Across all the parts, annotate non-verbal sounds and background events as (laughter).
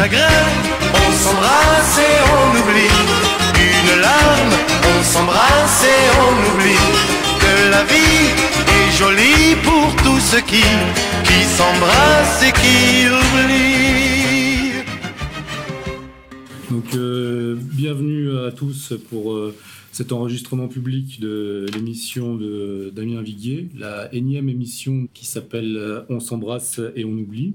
chagrin, on s'embrasse et on oublie. Une larme, on s'embrasse et on oublie. Que la vie est jolie pour tous ceux qui, qui s'embrassent et qui oublient. Donc, euh, bienvenue à tous pour euh, cet enregistrement public de l'émission de Damien Viguier, la énième émission qui s'appelle euh, On s'embrasse et on oublie.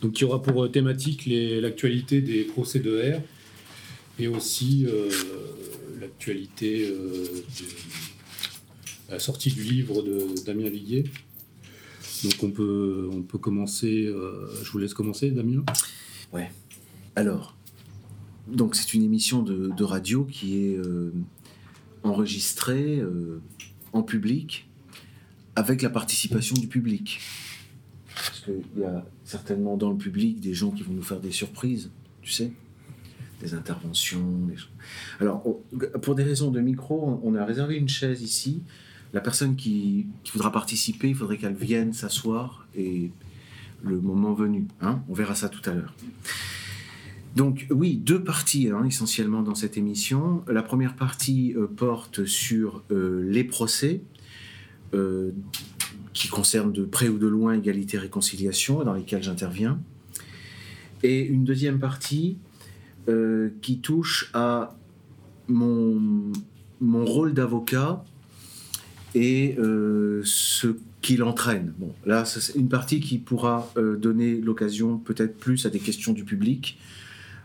Donc, qui aura pour thématique l'actualité des procès de R et aussi l'actualité de la sortie du livre de Damien Viguier. Donc on peut, on peut commencer, je vous laisse commencer Damien. Ouais. Alors, donc c'est une émission de, radio qui est euh, enregistrée euh, en public avec la participation du public. Parce qu'il y a certainement dans le public des gens qui vont nous faire des surprises, tu sais, des interventions. Des... Alors, pour des raisons de micro, on a réservé une chaise ici. La personne qui, voudra participer, il faudrait qu'elle vienne s'asseoir et le moment venu. Hein on verra ça tout à l'heure. Donc oui, deux parties hein, essentiellement dans cette émission. La première partie euh, porte sur euh, les procès euh, qui concernent de près ou de loin égalité et réconciliation, dans lesquels j'interviens. Et une deuxième partie qui touche à mon, mon rôle d'avocat et ce qu'il entraîne. Bon, là, c'est une partie qui pourra donner l'occasion peut-être plus à des questions du public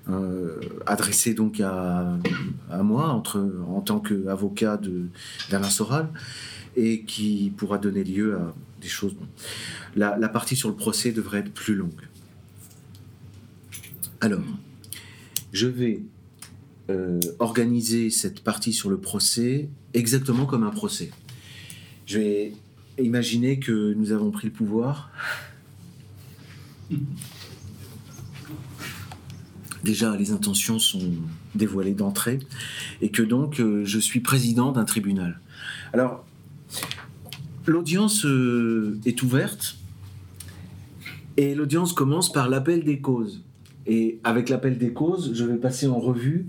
euh, adressé donc à, moi entre, en tant qu'avocat d'Alain Soral et qui pourra donner lieu à des choses. La, partie sur le procès devrait être plus longue. Alors, je vais euh, organiser cette partie sur le procès exactement comme un procès. Je vais imaginer que nous avons pris le pouvoir déjà les intentions sont dévoilées d'entrée, et que donc euh, je suis président d'un tribunal. Alors, l'audience euh, est ouverte, et l'audience commence par l'appel des causes. Et avec l'appel des causes, je vais passer en revue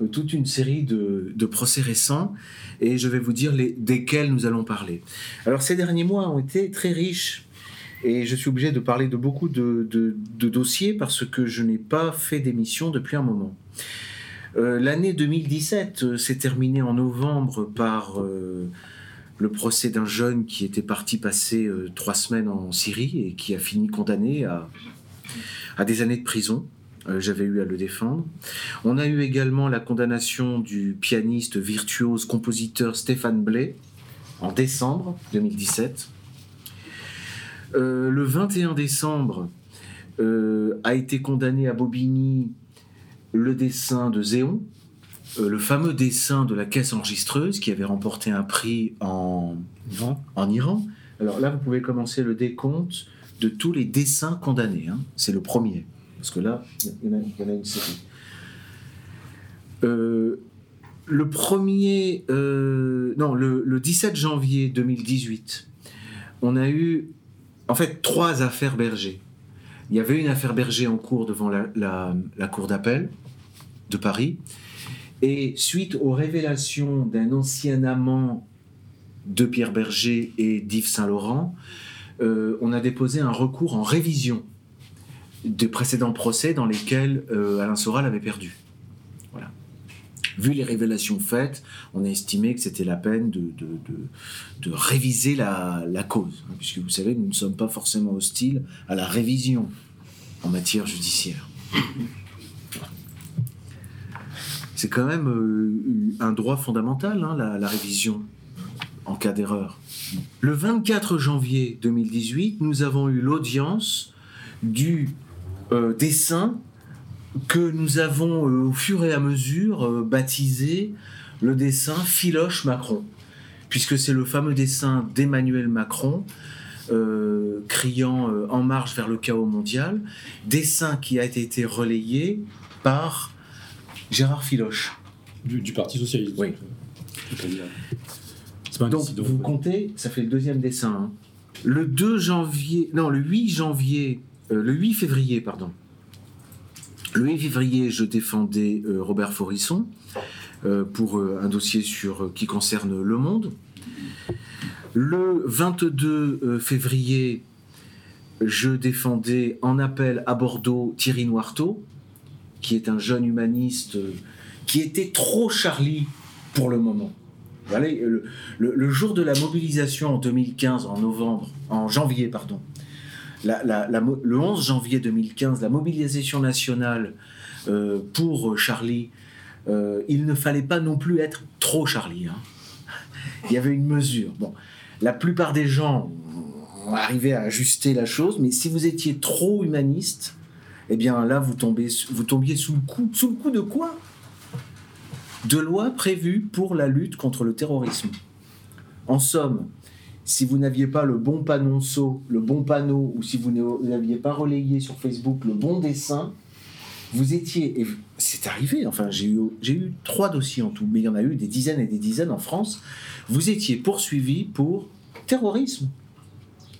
euh, toute une série de, procès récents, et je vais vous dire desquels nous allons parler. Alors ces derniers mois ont été très riches et je suis obligé de parler de beaucoup de, dossiers parce que je n'ai pas fait d'émission depuis un moment. Euh, l'année 2017 euh, s'est terminée en novembre par le procès d'un jeune qui était parti passer trois semaines en Syrie et qui a fini condamné à, des années de prison. J'avais eu à le défendre. On a eu également la condamnation du pianiste virtuose compositeur Stéphane Blais en décembre 2017. Euh, le 21 décembre euh, a été condamné à Bobigny le dessin de Zéon, euh, le fameux dessin de la caisse enregistreuse qui avait remporté un prix en Iran. En Iran. Alors là, vous pouvez commencer le décompte de tous les dessins condamnés. Hein. C'est le premier. Parce que là, il y, en a, une série. le premier, non, le, le, 17 janvier 2018, on a eu en fait trois affaires Berger. Il y avait une affaire Berger en cours devant la, cour d'appel de Paris. Et suite aux révélations d'un ancien amant de Pierre Berger et d'Yves Saint-Laurent, euh, on a déposé un recours en révision des précédents procès dans lesquels euh, Alain Soral avait perdu vu les révélations faites, on a estimé que c'était la peine de, de, réviser la, cause. Hein, puisque vous savez, nous ne sommes pas forcément hostiles à la révision en matière judiciaire. C'est quand même euh, un droit fondamental, hein, la, révision en cas d'erreur. Le 24 janvier 2018, nous avons eu l'audience du euh, dessin que nous avons euh, au fur et à mesure baptisé le dessin Philoche Macron, puisque c'est le fameux dessin d'Emmanuel Macron criant En marche vers le chaos mondial, dessin qui a été relayé par Gérard Philoche. Du, Parti Socialiste. Oui. Donc vous comptez, ça fait le deuxième dessin. Hein. Le 2 janvier, non, le 8 janvier, le 8 février, pardon, Le 8 février, je défendais euh, Robert Forisson euh, pour euh, un dossier sur, qui concerne Le Monde. Le 22 février, je défendais en appel à Bordeaux Thierry Noirteau, qui est un jeune humaniste qui était trop Charlie pour le moment. Le, jour de la mobilisation en 2015, en novembre, en janvier, pardon, le 11 janvier 2015, la mobilisation nationale euh, pour Charlie, euh, il ne fallait pas non plus être trop Charlie. Hein. Il y avait une mesure. Bon, la plupart des gens ont arrivé à ajuster la chose, mais si vous étiez trop humaniste, eh bien là, vous, tombiez sous le coup. Sous le coup de quoi? De lois prévues pour la lutte contre le terrorisme. En somme, si vous n'aviez pas le bon panonceau, le bon panneau, ou si vous n'aviez pas relayé sur Facebook le bon dessin, vous étiez, et c'est arrivé, enfin j'ai eu, j'ai eu trois dossiers en tout, mais il y en a eu des dizaines et des dizaines en France, vous étiez poursuivi pour terrorisme.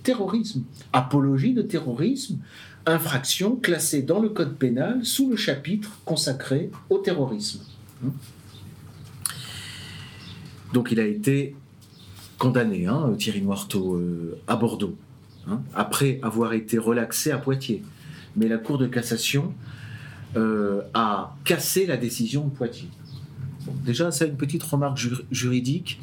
Terrorisme. Apologie de terrorisme, infraction classée dans le code pénal sous le chapitre consacré au terrorisme. Donc il a été condamné, hein, Thierry Noirteau, euh, à Bordeaux, hein, après avoir été relaxé à Poitiers. Mais la Cour de cassation euh, a cassé la décision de Poitiers. déjà, ça, une petite remarque juridique.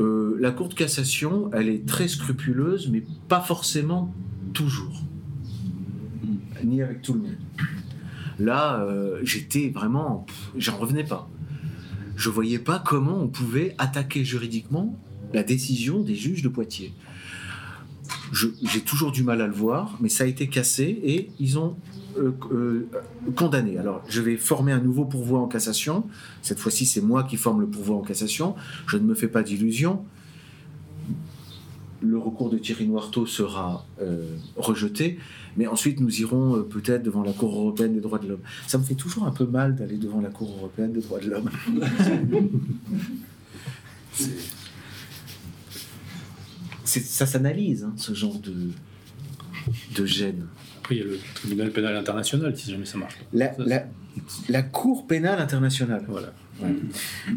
Euh, la Cour de cassation, elle est très scrupuleuse, mais pas forcément toujours. Ni avec tout le monde. Là, j'étais vraiment. J'en revenais pas. Je voyais pas comment on pouvait attaquer juridiquement la décision des juges de Poitiers. J'ai toujours du mal à le voir, mais ça a été cassé et ils ont euh, euh, condamné. Alors, je vais former un nouveau pourvoi en cassation. Cette fois-ci, c'est moi qui forme le pourvoi en cassation. Je ne me fais pas d'illusions. Le recours de Thierry Noirteau sera euh, rejeté, mais ensuite nous irons peut-être devant la Cour européenne des droits de l'homme. Ça me fait toujours un peu mal d'aller devant la Cour européenne des droits de l'homme. (laughs) ça s'analyse, hein, ce genre de, de gêne. Après, il y a le tribunal pénal international, si jamais ça marche. La, la, Cour pénale internationale. Voilà.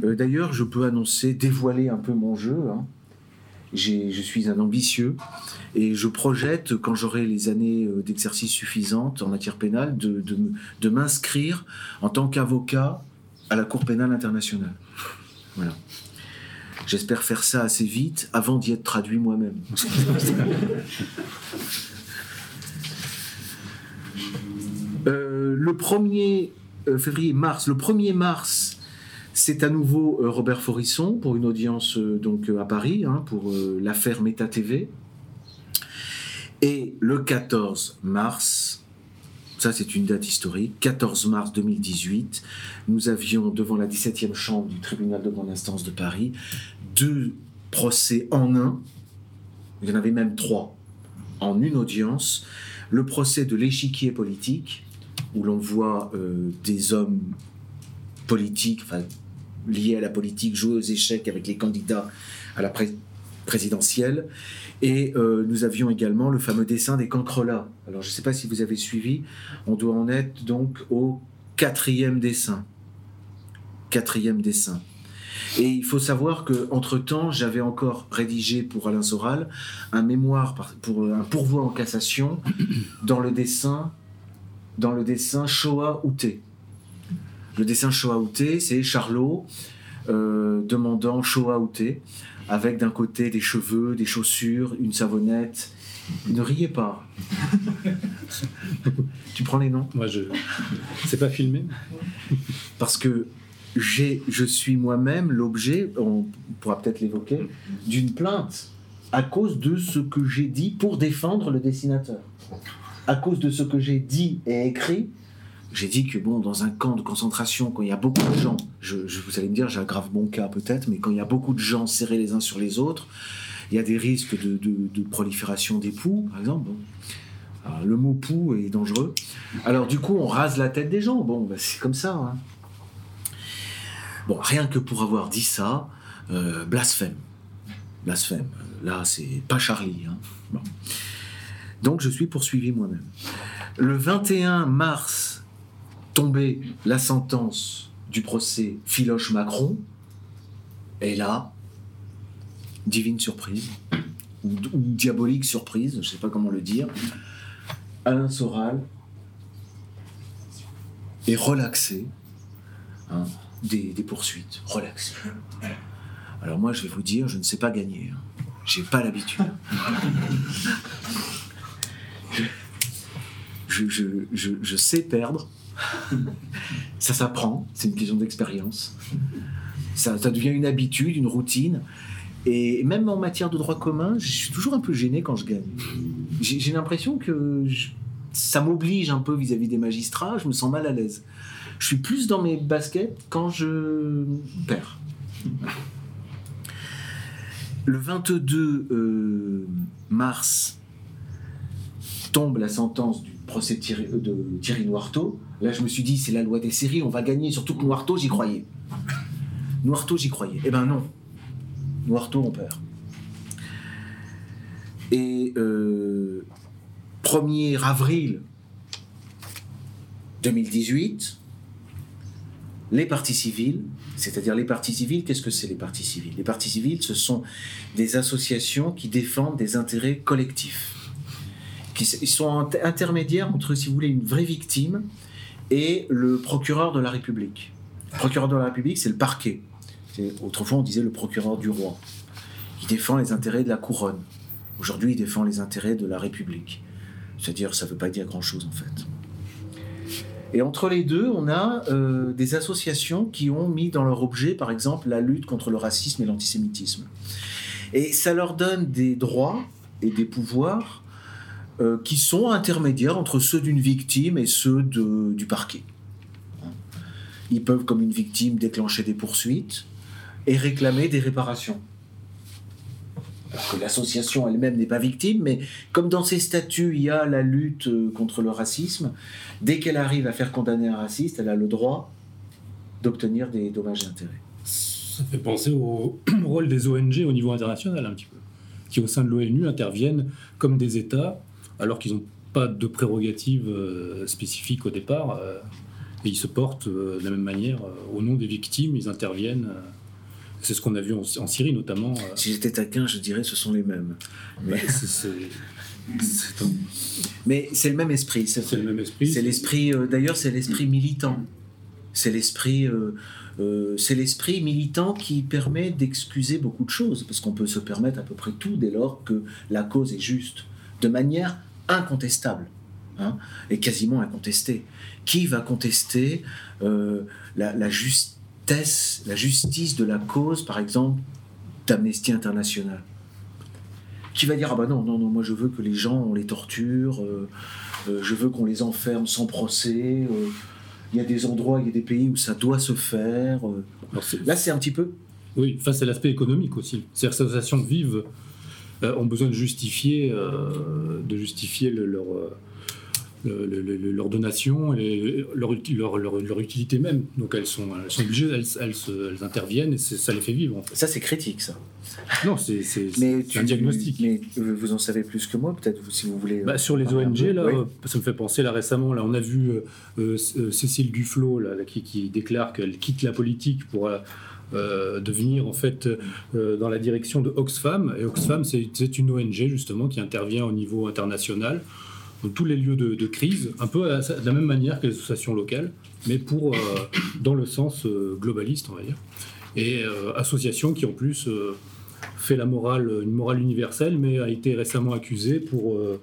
Euh, d'ailleurs, je peux annoncer, dévoiler un peu mon jeu. Hein. Je suis un ambitieux et je projette, quand j'aurai les années euh, d'exercice suffisantes en matière pénale, de, m'inscrire en tant qu'avocat à la Cour pénale internationale. Voilà. J'espère faire ça assez vite avant d'y être traduit moi-même. (laughs) Euh, le 1er euh, février-mars, le 1er mars, c'est à nouveau euh, Robert Forisson pour une audience donc à Paris hein, pour l'affaire Meta TV. Et le 14 mars, ça c'est une date historique, 14 mars 2018, nous avions devant la 17e chambre du tribunal de grande instance de Paris deux procès en un, il y en avait même trois, en une audience, le procès de l'échiquier politique, où l'on voit euh, des hommes politiques, enfin, liés à la politique, jouer aux échecs avec les candidats à la présidentielle. Et euh, nous avions également le fameux dessin des cancrelats. Alors je ne sais pas si vous avez suivi, on doit en être donc au quatrième dessin. Quatrième dessin. Et il faut savoir que entre temps, j'avais encore rédigé pour Alain Soral un mémoire pour un pourvoi en cassation dans le dessin dans le dessin Shoah Outé. Le dessin Shoah Outé, c'est Charlot euh, demandant Shoah Outé avec d'un côté des cheveux, des chaussures, une savonnette. Ne riez pas. (laughs) tu prends les noms? Moi, je. C'est pas filmé. Parce que je suis moi-même l'objet, on pourra peut-être l'évoquer, d'une plainte à cause de ce que j'ai dit pour défendre le dessinateur. À cause de ce que j'ai dit et écrit, j'ai dit que bon, dans un camp de concentration, quand il y a beaucoup de gens, je, vous allez me dire, j'aggrave mon cas peut-être, mais quand il y a beaucoup de gens serrés les uns sur les autres, il y a des risques de, prolifération des poux, par exemple. le mot poux est dangereux. Alors du coup, on rase la tête des gens. Bon, bah, c'est comme ça. Hein. Bon, rien que pour avoir dit ça, euh, blasphème. Blasphème. Là, c'est pas Charlie. Hein. Donc, je suis poursuivi moi-même. Le 21 mars tombée la sentence du procès Philoche-Macron. Et là, divine surprise, ou, diabolique surprise, je ne sais pas comment le dire, Alain Soral est relaxé hein, des, poursuites. Relaxé. Alors moi, je vais vous dire, je ne sais pas gagner. hein. J'ai pas l'habitude. Je sais perdre. (laughs) Ça s'apprend, c'est une question d'expérience. Ça, devient une habitude, une routine. Et même en matière de droit commun, je suis toujours un peu gêné quand je gagne. J'ai l'impression que ça m'oblige un peu vis-à-vis des magistrats, je me sens mal à l'aise. Je suis plus dans mes baskets quand je perds. Le 22 euh, mars tombe la sentence du procès de Thierry, euh, de. Là, je me suis dit, c'est la loi des séries, on va gagner. Surtout que Noirteau, j'y croyais. Noirteau, j'y croyais. Eh ben non. Noirteau, on perd. Et euh, 1er avril 2018, les partis civils, c'est-à-dire les partis civils, qu'est-ce que c'est les partis civils Les partis civils, ce sont des associations qui défendent des intérêts collectifs. Ils sont int- intermédiaires entre, si vous voulez, une vraie victime et le procureur de la République. Le procureur de la République, c'est le parquet. Autrefois, on disait le procureur du roi. Il défend les intérêts de la couronne. Aujourd'hui, il défend les intérêts de la République. C'est-à-dire, ça ne veut pas dire grand-chose, en fait. Et entre les deux, on a euh, des associations qui ont mis dans leur objet, par exemple, la lutte contre le racisme et l'antisémitisme. Et ça leur donne des droits et des pouvoirs euh, qui sont intermédiaires entre ceux d'une victime et ceux du parquet. Ils peuvent, comme une victime, déclencher des poursuites et réclamer des réparations. Que l'association elle-même n'est pas victime, mais comme dans ses statuts, il y a la lutte euh, contre le racisme, dès qu'elle arrive à faire condamner un raciste, elle a le droit d'obtenir des dommages et intérêts. Ça fait penser au (clears throat) rôle des ONG au niveau international un petit peu, qui au sein de l'ONU interviennent comme des États, alors qu'ils n'ont pas de prérogatives euh, spécifiques au départ, euh, et ils se portent euh, de la même manière au nom des victimes, ils interviennent. c'est ce qu'on a vu en, en Syrie notamment. Si j'étais taquin, je dirais ce sont les mêmes. bah, c'est- un- Mais c'est le même esprit, c'est le même esprit. C'est l'esprit, d'ailleurs, c'est l'esprit militant. C'est l'esprit, euh, euh, c'est l'esprit militant qui permet d'excuser beaucoup de choses, parce qu'on peut se permettre à peu près tout dès lors que la cause est juste, de manière incontestable, hein, et quasiment incontestée. Qui va contester euh, la, la justesse, la justice de la cause, par exemple, d'Amnesty International? Qui va dire ah bah non non non moi je veux que les gens on les torture, euh, euh, je veux qu'on les enferme sans procès. il y a des endroits, il y a des pays où ça doit se faire. Là, c'est un petit peu. Oui, enfin, c'est l'aspect économique aussi. Ces associations vives euh, ont besoin de justifier, euh, de justifier le- leur, euh, le- le- le- leur donation et leur, leur, leur- utilité même. Donc elles sont, elles sont obligées, elles, elles elles interviennent et ça les fait vivre. En fait. Ça, c'est critique, ça. Non, c'est (laughs) un diagnostic. Mais euh, vous en savez plus que moi, peut-être, si vous voulez. euh, Bah, sur les ONG, là, Oui. euh, ça me fait penser là récemment, là, on a vu euh, euh, euh, Cécile Duflot là, là, qui, qui déclare qu'elle quitte la politique pour euh, euh, devenir en fait euh, dans la direction de Oxfam. Et Oxfam, c'est une ONG justement qui intervient au niveau international dans tous les lieux de, de crise, un peu de la même manière que les associations locales, mais pour euh, dans le sens euh, globaliste, on va dire. Et euh, association qui en plus euh, fait la morale, une morale universelle, mais a été récemment accusée pour, euh,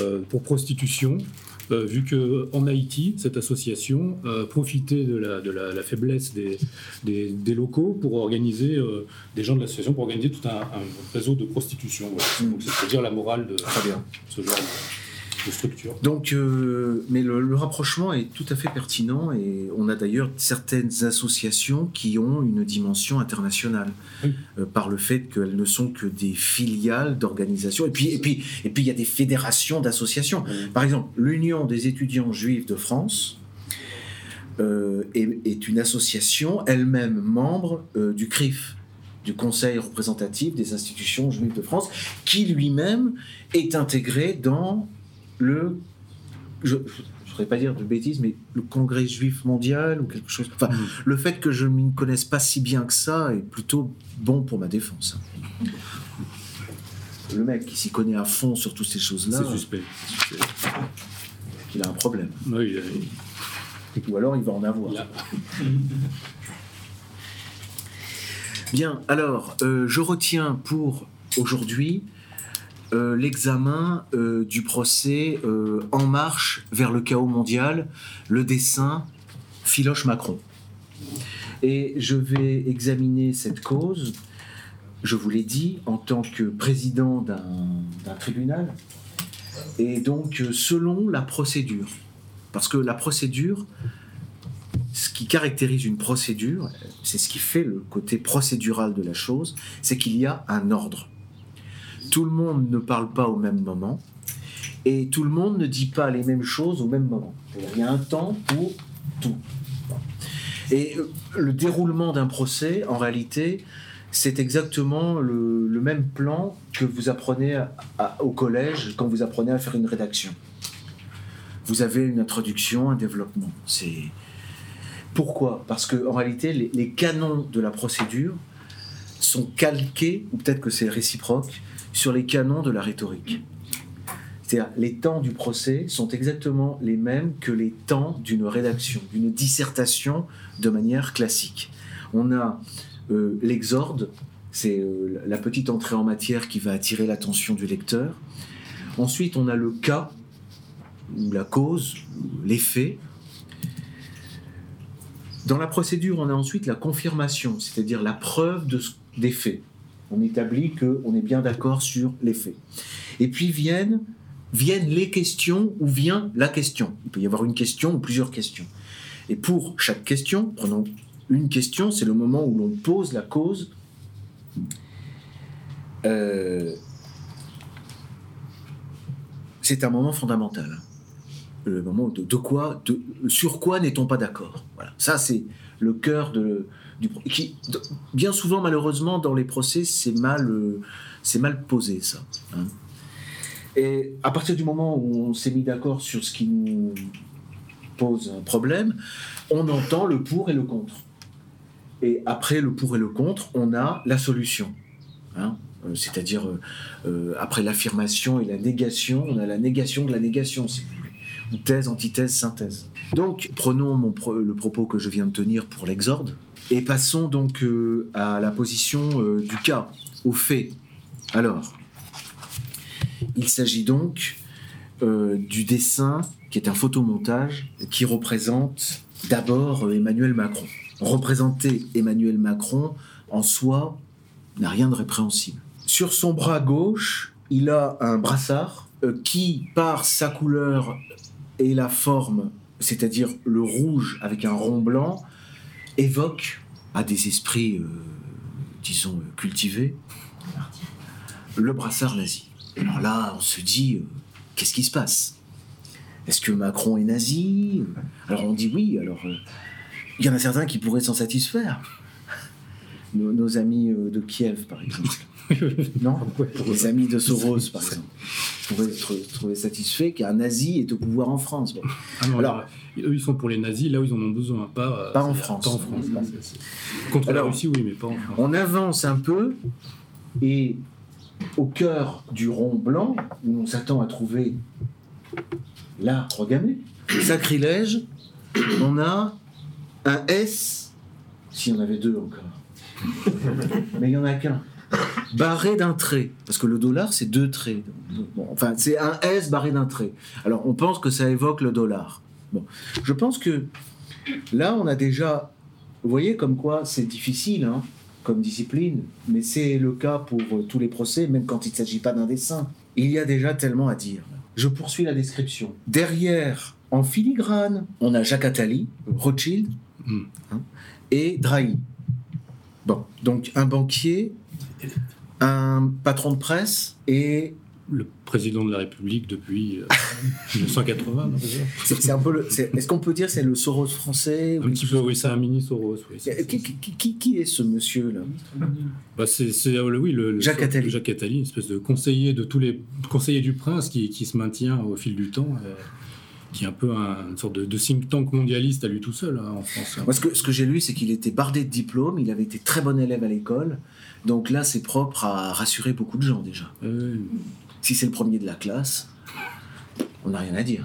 euh, pour prostitution, euh, vu que en Haïti, cette association euh, profitait de la, de la, la faiblesse des, des, des locaux pour organiser, euh, des gens de l'association, pour organiser tout un, un réseau de prostitution. Voilà. Donc c'est dire la morale de Très bien. ce genre de, de structure. Donc, euh, mais le, le rapprochement est tout à fait pertinent et on a d'ailleurs certaines associations qui ont une dimension internationale Oui. euh, par le fait qu'elles ne sont que des filiales d'organisations et puis et puis et puis il y a des fédérations d'associations. Par exemple, l'Union des étudiants juifs de France euh, est, est une association elle-même membre du CRIF, du Conseil représentatif des institutions juives de France, qui lui-même est intégré dans le. Je, je voudrais pas dire de bêtises, mais le Congrès juif mondial ou quelque chose. Enfin, Mm. le fait que je ne m'y connaisse pas si bien que ça est plutôt bon pour ma défense. Le mec qui s'y connaît à fond sur toutes ces choses-là, C'est suspect. il a un problème. Oui, il a- Ou alors il va en avoir. Bien, alors, euh, je retiens pour aujourd'hui euh, l'examen euh, du procès euh, En marche vers le chaos mondial, le dessin Philoche Macron. Et je vais examiner cette cause, je vous l'ai dit, en tant que président d'un tribunal, et donc selon la procédure. Parce que la procédure, ce qui caractérise une procédure, c'est ce qui fait le côté procédural de la chose, c'est qu'il y a un ordre. Tout le monde ne parle pas au même moment et tout le monde ne dit pas les mêmes choses au même moment. Il y a un temps pour tout. Et euh, le déroulement d'un procès, en réalité, c'est exactement le, même plan que vous apprenez au collège quand vous apprenez à faire une rédaction. Vous avez une introduction, un développement. C'est pourquoi? Parce que en réalité, les canons de la procédure sont calqués, ou peut-être que c'est réciproque, sur les canons de la rhétorique. C'est-à-dire, les temps du procès sont exactement les mêmes que les temps d'une rédaction, d'une dissertation de manière classique. On a euh, l'exorde, c'est euh, la petite entrée en matière qui va attirer l'attention du lecteur. Ensuite, on a le cas, ou la cause, faits. Dans la procédure, on a ensuite la confirmation, c'est-à-dire la preuve des faits. On établit qu'on est bien d'accord sur les faits. Et puis viennent, viennent les questions ou vient la question. Il peut y avoir une question ou plusieurs questions. Et pour chaque question, prenons une question, c'est le moment où l'on pose la cause. Euh, c'est un moment fondamental. Le moment de, de quoi, de, sur quoi n'est-on pas d'accord? Voilà. Ça, c'est le cœur de, qui, bien souvent, malheureusement, dans les procès, c'est mal, euh, c'est mal posé, ça. hein. Et à partir du moment où on s'est mis d'accord sur ce qui nous pose un problème, on entend le pour et le contre. Et après le pour et le contre, on a la solution. hein. Euh, C'est-à-dire, euh, après l'affirmation et la négation, on a la négation de la négation, si vous voulez. Ou thèse, antithèse, synthèse. Donc, prenons le propos que je viens de tenir pour l'exorde, et passons donc euh, à la position euh, du cas, au fait. Alors, il s'agit donc euh, du dessin qui est un photomontage qui représente d'abord Emmanuel Macron. Représenter Emmanuel Macron en soi n'a rien de répréhensible. Sur son bras gauche, il a un brassard qui, par sa couleur et la forme, c'est-à-dire le rouge avec un rond blanc, évoque à des esprits, euh, disons, cultivés, le brassard nazi. Alors là, on se dit, euh, qu'est-ce qui se passe? Est-ce que Macron est nazi? Alors on dit oui, alors euh, il y en a certains qui pourraient s'en satisfaire. Nos, amis de Kiev, par exemple. (laughs) Non Les amis de Soros, par exemple. pourraient se trouver satisfaits qu'un nazi est au pouvoir en France. Bon. Ah non, Alors- là, eux, ils sont pour les nazis, là où ils en ont besoin, pas, euh, Pas en France. Pas en France. là, Contre Alors- la Russie, oui, mais pas en France. On avance un peu et au cœur du rond blanc, où on s'attend à trouver l'arbre gamé, sacrilège, on a un S, s'il y en avait deux encore. Mais il n'y en a qu'un. (laughs) Barré d'un trait. Parce que le dollar, c'est deux traits. Bon, enfin, c'est un S barré d'un trait. Alors, on pense que ça évoque le dollar. Bon. Je pense que là, on a déjà. Vous voyez comme quoi c'est difficile hein, comme discipline, mais c'est le cas pour euh, tous les procès, même quand il ne s'agit pas d'un dessin. Il y a déjà tellement à dire. Je poursuis la description. Derrière, en filigrane, on a Jacques Attali, Rothschild Hmm. hein, et Drahi. Bon, donc un banquier, un patron de presse et Le président de la République depuis euh, (laughs) 1980, non, c'est un peu le. Est-ce qu'on peut dire c'est le Soros français Un petit peu, oui, c'est un mini Soros. Oui, Qui, qui- qui- qui est ce monsieur là? Bah, c'est, euh, le- oui, le, Jacques Attali. Jacques Attali, une espèce de conseiller de tous les conseillers du prince qui, se maintient au fil du temps. euh, qui est un peu un, une sorte de, de think tank mondialiste à lui tout seul hein, en France. Moi, ce que, ce que j'ai lu, c'est qu'il était bardé de diplômes, il avait été très bon élève à l'école. Donc là, c'est propre à rassurer beaucoup de gens déjà. Euh, Si c'est le premier de la classe, on n'a rien à dire.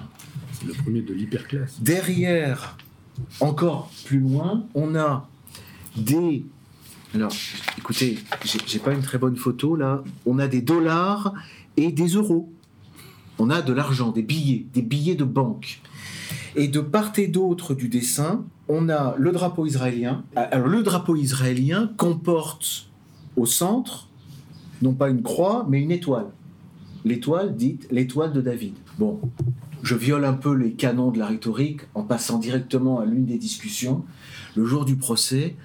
c'est le premier de l'hyperclasse. Derrière, encore plus loin, on a des. Alors, écoutez, j'ai j'ai pas une très bonne photo là. On a des dollars et des euros. On a de l'argent, des billets, des billets de banque. Et de part et d'autre du dessin, on a le drapeau israélien. Alors, le drapeau israélien comporte au centre, non pas une croix, mais une étoile. L'étoile dite l'étoile de David. Bon, je viole un peu les canons de la rhétorique en passant directement à l'une des discussions. Le jour du procès,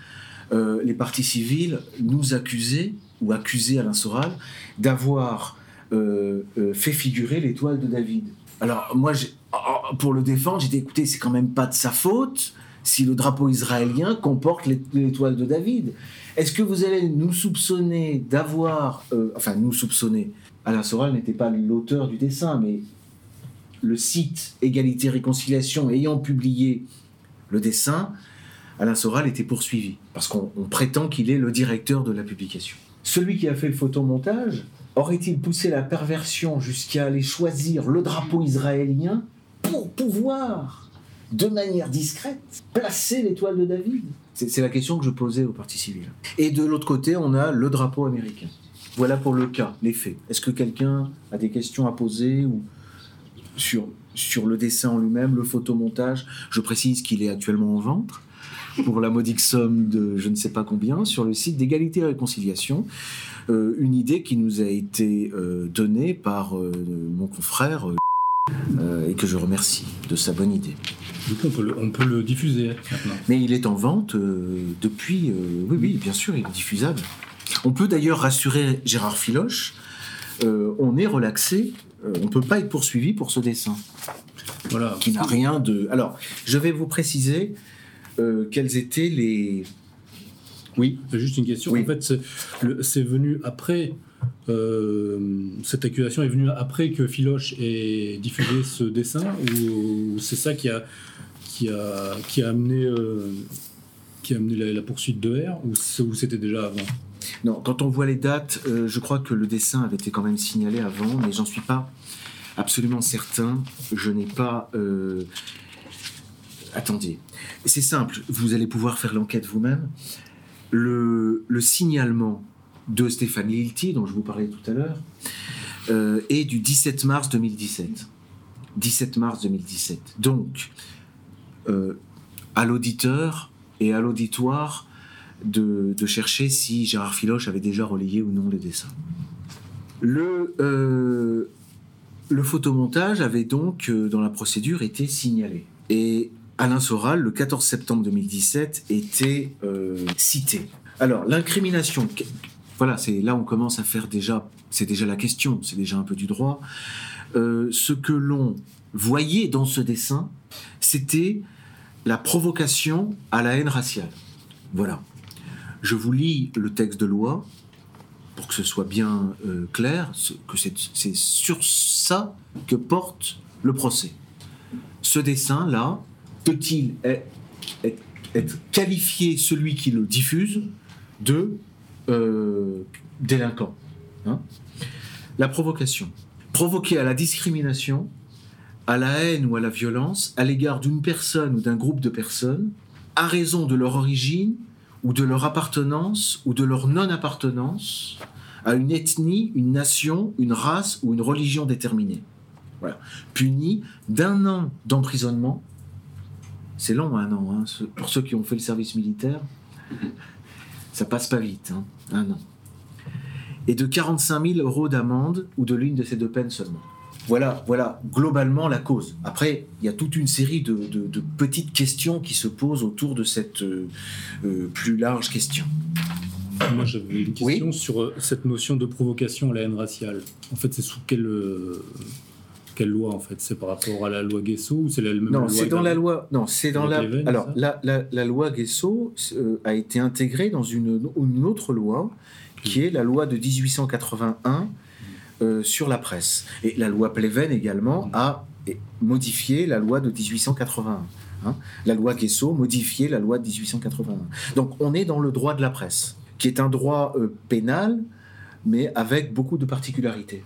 euh, les parties civiles nous accusaient, ou accusaient Alain Soral, d'avoir euh, euh, fait figurer l'étoile de David. Alors, moi, j'ai- oh, pour le défendre, j'ai dit écoutez, c'est quand même pas de sa faute si le drapeau israélien comporte l'é- l'étoile de David. Est-ce que vous allez nous soupçonner d'avoir. euh, enfin, nous soupçonner? Alain Soral n'était pas l'auteur du dessin, mais le site Égalité Réconciliation ayant publié le dessin, Alain Soral était poursuivi, parce qu'on on prétend qu'il est le directeur de la publication. Celui qui a fait le photomontage aurait-il poussé la perversion jusqu'à aller choisir le drapeau israélien pour pouvoir, de manière discrète, placer l'étoile de David C'est la question que je posais aux partis civils. Et de l'autre côté, on a le drapeau américain. Voilà pour le cas, les faits. Est-ce que quelqu'un a des questions à poser ou sur, sur le dessin en lui-même, le photomontage? Je précise qu'il est actuellement en vente pour la modique somme de je ne sais pas combien sur le site d'égalité et réconciliation. Euh, une idée qui nous a été euh, donnée par euh, mon confrère et que je remercie de sa bonne idée. Du coup, on peut le, on peut le diffuser maintenant. Mais il est en vente euh, depuis. euh, oui, oui, bien sûr, il est diffusable. On peut d'ailleurs rassurer Gérard Filoche. euh, on est relaxé. on ne peut pas être poursuivi pour ce dessin Voilà. qui n'a rien de. Alors, je vais vous préciser quels étaient les. Oui. C'est juste une question. Oui. En fait, c'est venu après. Euh, cette accusation est venue après que Philoche ait diffusé ce dessin ou, c'est ça qui a qui a amené euh, qui a amené la, poursuite de R ou c'était déjà avant? Non, quand on voit les dates, euh, je crois que le dessin avait été quand même signalé avant, mais j'en suis pas absolument certain. Je n'ai pas. Attendez. C'est simple, vous allez pouvoir faire l'enquête vous-même. Le signalement de Stéphane Lilti, dont je vous parlais tout à l'heure, euh, est du 17 mars 2017. 17 mars 2017. Donc, euh, à l'auditeur et à l'auditoire de, chercher si Gérard Filoche avait déjà relayé ou non le dessin. Le, euh, le photomontage avait donc, dans la procédure, été signalé. Et Alain Soral, le 14 septembre 2017, était cité. Alors, l'incrimination, voilà, c'est là on commence à faire déjà, c'est déjà la question, c'est déjà un peu du droit. Euh, ce que l'on voyait dans ce dessin, c'était la provocation à la haine raciale. Voilà. Je vous lis le texte de loi pour que ce soit bien euh, clair, que c'est sur ça que porte le procès. Ce dessin-là, peut-il être qualifié, celui qui le diffuse, de euh, délinquant hein La provocation. Provoquer à la discrimination, à la haine ou à la violence à l'égard d'une personne ou d'un groupe de personnes, à raison de leur origine ou de leur appartenance ou de leur non-appartenance à une ethnie, une nation, une race ou une religion déterminée. Puni d'un an d'emprisonnement. C'est long, un an, hein, pour ceux qui ont fait le service militaire. Ça passe pas vite, hein, un an. Et de 45 000 euros d'amende ou de l'une de ces deux peines seulement. Voilà, voilà globalement la cause. Après, il y a toute une série de, de- de petites questions qui se posent autour de cette euh, euh, plus large question. Moi, j'avais une question sur euh, cette notion de provocation à la haine raciale. En fait, c'est sous quelle, euh, quelle loi, en fait? C'est par rapport à la loi Guesso ou c'est la même Non, c'est dans la loi. Non, c'est dans la. Alors, la, la, la loi Guesso euh, a été intégrée dans une, une autre loi, qui est la loi de 1881 euh, sur la presse. Et la loi Pleven également a modifié la loi de 1881. Hein. La loi Guesso modifié la loi de 1881. Donc on est dans le droit de la presse, qui est un droit euh, pénal, mais avec beaucoup de particularités.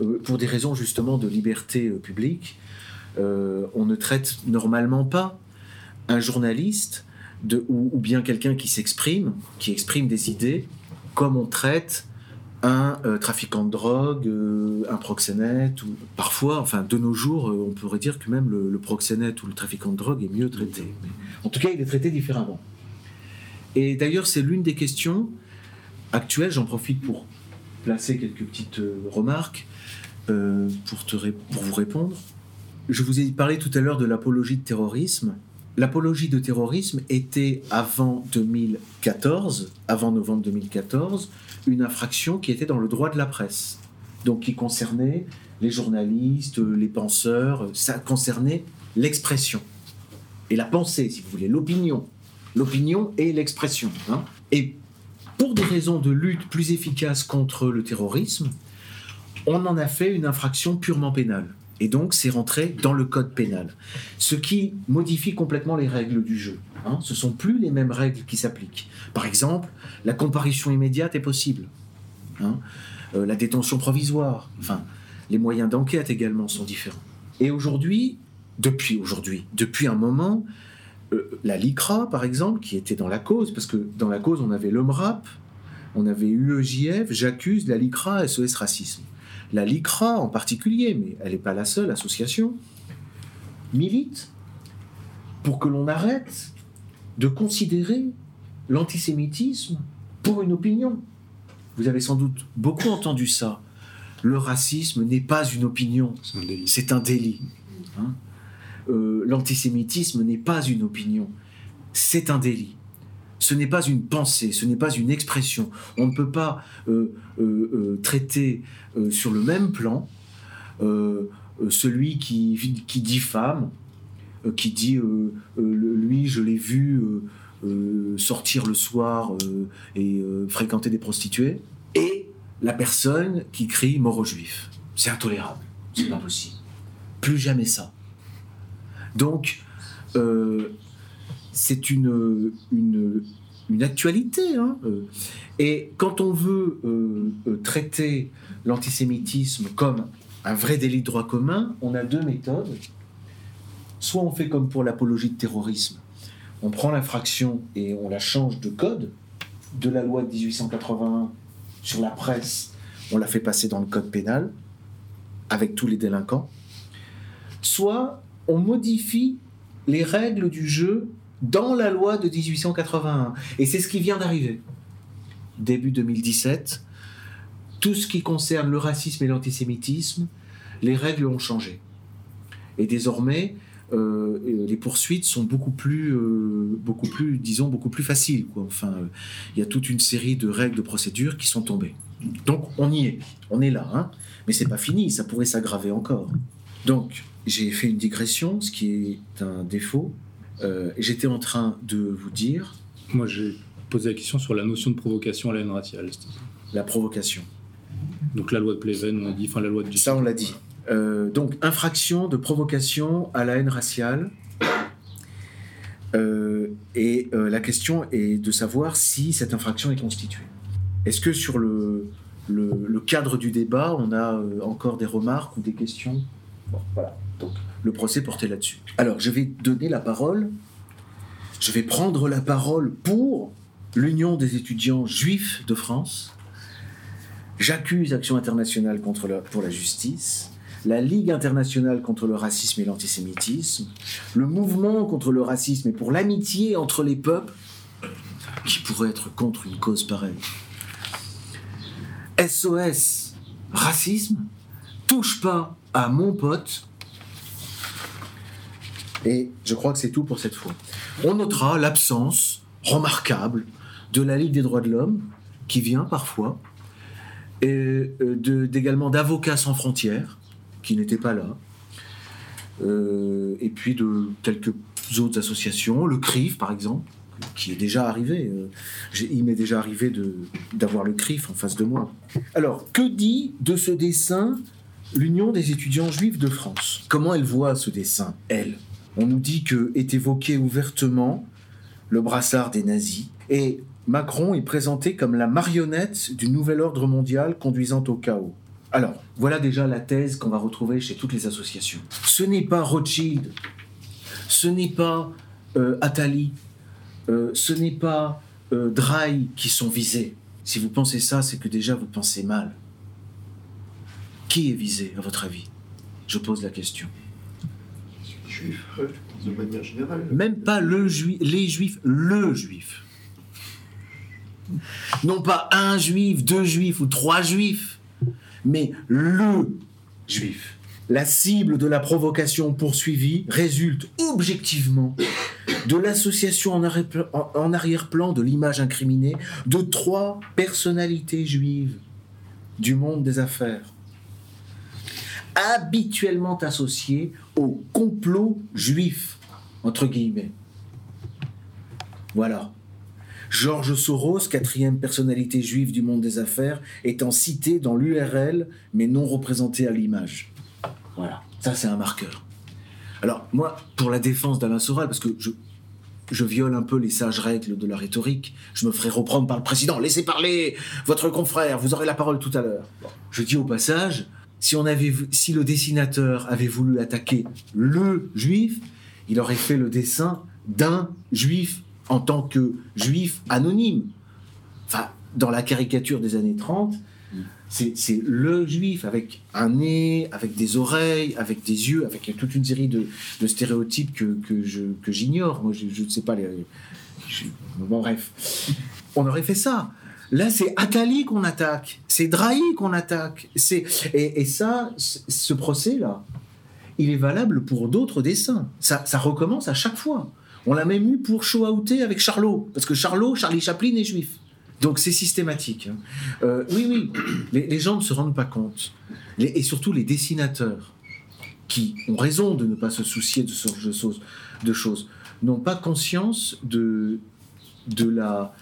Euh, pour des raisons justement de liberté publique, on ne traite normalement pas un journaliste ou, bien quelqu'un qui s'exprime, qui exprime des idées, comme on traite un euh, trafiquant de drogue, euh, un proxénète, ou parfois, enfin de nos jours, euh, on pourrait dire que même le, proxénète ou le trafiquant de drogue est mieux traité. en tout cas, il est traité différemment. Et d'ailleurs, c'est l'une des questions actuelles, j'en profite pour placer quelques petites remarques pour, te pour vous répondre. Je vous ai parlé tout à l'heure de l'apologie de terrorisme l'apologie de terrorisme était avant 2014, avant novembre 2014, une infraction qui était dans le droit de la presse, donc qui concernait les journalistes, les penseurs, ça concernait l'expression et la pensée, si vous voulez, l'opinion, l'opinion et l'expression. Hein. Et pour des raisons de lutte plus efficaces contre le terrorisme, on en a fait une infraction purement pénale. Et donc, c'est rentré dans le code pénal. Ce qui modifie complètement les règles du jeu. Hein. Ce ne sont plus les mêmes règles qui s'appliquent. Par exemple, la comparution immédiate est possible. Hein. Euh, la détention provisoire. Enfin, les moyens d'enquête également sont différents. Et aujourd'hui, depuis aujourd'hui, depuis un moment, euh, la LICRA, par exemple, qui était dans la cause, parce que dans la cause, on avait l'OMRAP, on avait UEJF, j'accuse la LICRA, SOS Racisme la LICRA en particulier, mais elle n'est pas la seule association, milite pour que l'on arrête de considérer l'antisémitisme pour une opinion. Vous avez sans doute beaucoup entendu ça. Le racisme n'est pas une opinion, c'est un délit. Hein. Euh, l'antisémitisme n'est pas une opinion, c'est un délit ce n'est pas une pensée, ce n'est pas une expression. On ne peut pas euh, euh, euh, traiter sur le même plan celui qui, qui diffame, qui dit lui je l'ai vu sortir le soir et fréquenter des prostituées, et la personne qui crie mort aux juifs. C'est intolérable, c'est pas possible. Plus jamais ça. Donc, c'est une, une, actualité. Hein, euh. Et quand on veut euh, euh, traiter l'antisémitisme comme un vrai délit de droit commun, on a deux méthodes. Soit on fait comme pour l'apologie de terrorisme, on prend l'infraction et on la change de code, de la loi de 1881 sur la presse, on la fait passer dans le code pénal, avec tous les délinquants. Soit on modifie les règles du jeu dans la loi de 1881. Et c'est ce qui vient d'arriver. Début 2017, tout ce qui concerne le racisme et l'antisémitisme, les règles ont changé. Et désormais, euh, les poursuites sont beaucoup plus, euh, beaucoup plus, disons, beaucoup plus faciles. Enfin, il y a toute une série de règles de procédure qui sont tombées. Donc, on y est, on est là, hein mais c'est pas fini, ça pourrait s'aggraver encore. Donc, j'ai fait une digression, ce qui est un défaut, euh, j'étais en train de vous dire. Moi, j'ai posé la question sur la notion de provocation à la haine raciale. La provocation. Donc la loi de Pleven, on a dit, enfin la loi de. Ça, on l'a dit. Euh, donc infraction de provocation à la haine raciale. Euh, et la question est de savoir si cette infraction est constituée. Est-ce que sur le, le, cadre du débat, on a encore des remarques ou des questions? Bon, voilà. Le procès portait là-dessus. Alors, je vais donner la parole, je vais prendre la parole pour l'Union des étudiants juifs de France. J'accuse Action internationale contre pour la justice, la Ligue internationale contre le racisme et l'antisémitisme, le mouvement contre le racisme et pour l'amitié entre les peuples, qui pourrait être contre une cause pareille. SOS Racisme, touche pas à mon pote et je crois que c'est tout pour cette fois. On notera l'absence remarquable de la Ligue des droits de l'homme, qui vient parfois, et euh, d'également d'Avocats sans frontières, qui n'étaient pas là, euh, et puis de quelques autres associations, le CRIF par exemple, qui est déjà arrivé. euh, il m'est déjà arrivé d'avoir le CRIF en face de moi. Alors, que dit de ce dessin l'Union des étudiants juifs de France? Comment elle voit ce dessin, elle? On nous dit que est évoqué ouvertement le brassard des nazis et Macron est présenté comme la marionnette du nouvel ordre mondial conduisant au chaos. Alors, voilà déjà la thèse qu'on va retrouver chez toutes les associations. Ce n'est pas Rothschild, ce n'est pas euh, Attali, euh, ce n'est pas euh, qui sont visés. Si vous pensez ça, c'est que déjà vous pensez mal. Qui est visé, à votre avis? Je pose la question. Même pas le juif, les juifs, le juif. Non pas un juif, deux juifs ou trois juifs, mais le juif. La cible de la provocation poursuivie résulte objectivement de l'association en arrière-plan de l'image incriminée de trois personnalités juives du monde des affaires, habituellement associées au complot juif, entre guillemets. Voilà. Georges Soros, quatrième personnalité juive du monde des affaires, étant cité dans l'URL, mais non représenté à l'image. Voilà, ça c'est un marqueur. Alors moi, pour la défense d'Alain Soral, parce que je, je viole un peu les sages règles de la rhétorique, je me ferai reprendre par le président. Laissez parler votre confrère, vous aurez la parole tout à l'heure. Je dis au passage, si, on le dessinateur avait voulu attaquer le juif, il aurait fait le dessin d'un juif en tant que juif anonyme. Enfin, dans la caricature des années 30, c'est le juif avec un nez, avec des oreilles, avec des yeux, avec toute une série de, stéréotypes que, j'ignore. Moi, je ne sais pas les. bon, bref. On aurait fait ça. Là, c'est Attali qu'on attaque, c'est Drahi qu'on attaque. C'est et, et ça, ce procès-là, il est valable pour d'autres dessins. Ça, ça recommence à chaque fois. On l'a même eu pour Shoaouté avec Charlot, parce que Charlot, Charlie Chaplin est juif. Donc c'est systématique. hein. Euh, oui, oui, les, gens ne se rendent pas compte. Et surtout les dessinateurs, qui ont raison de ne pas se soucier de ce genre de choses n'ont pas conscience de, de, la,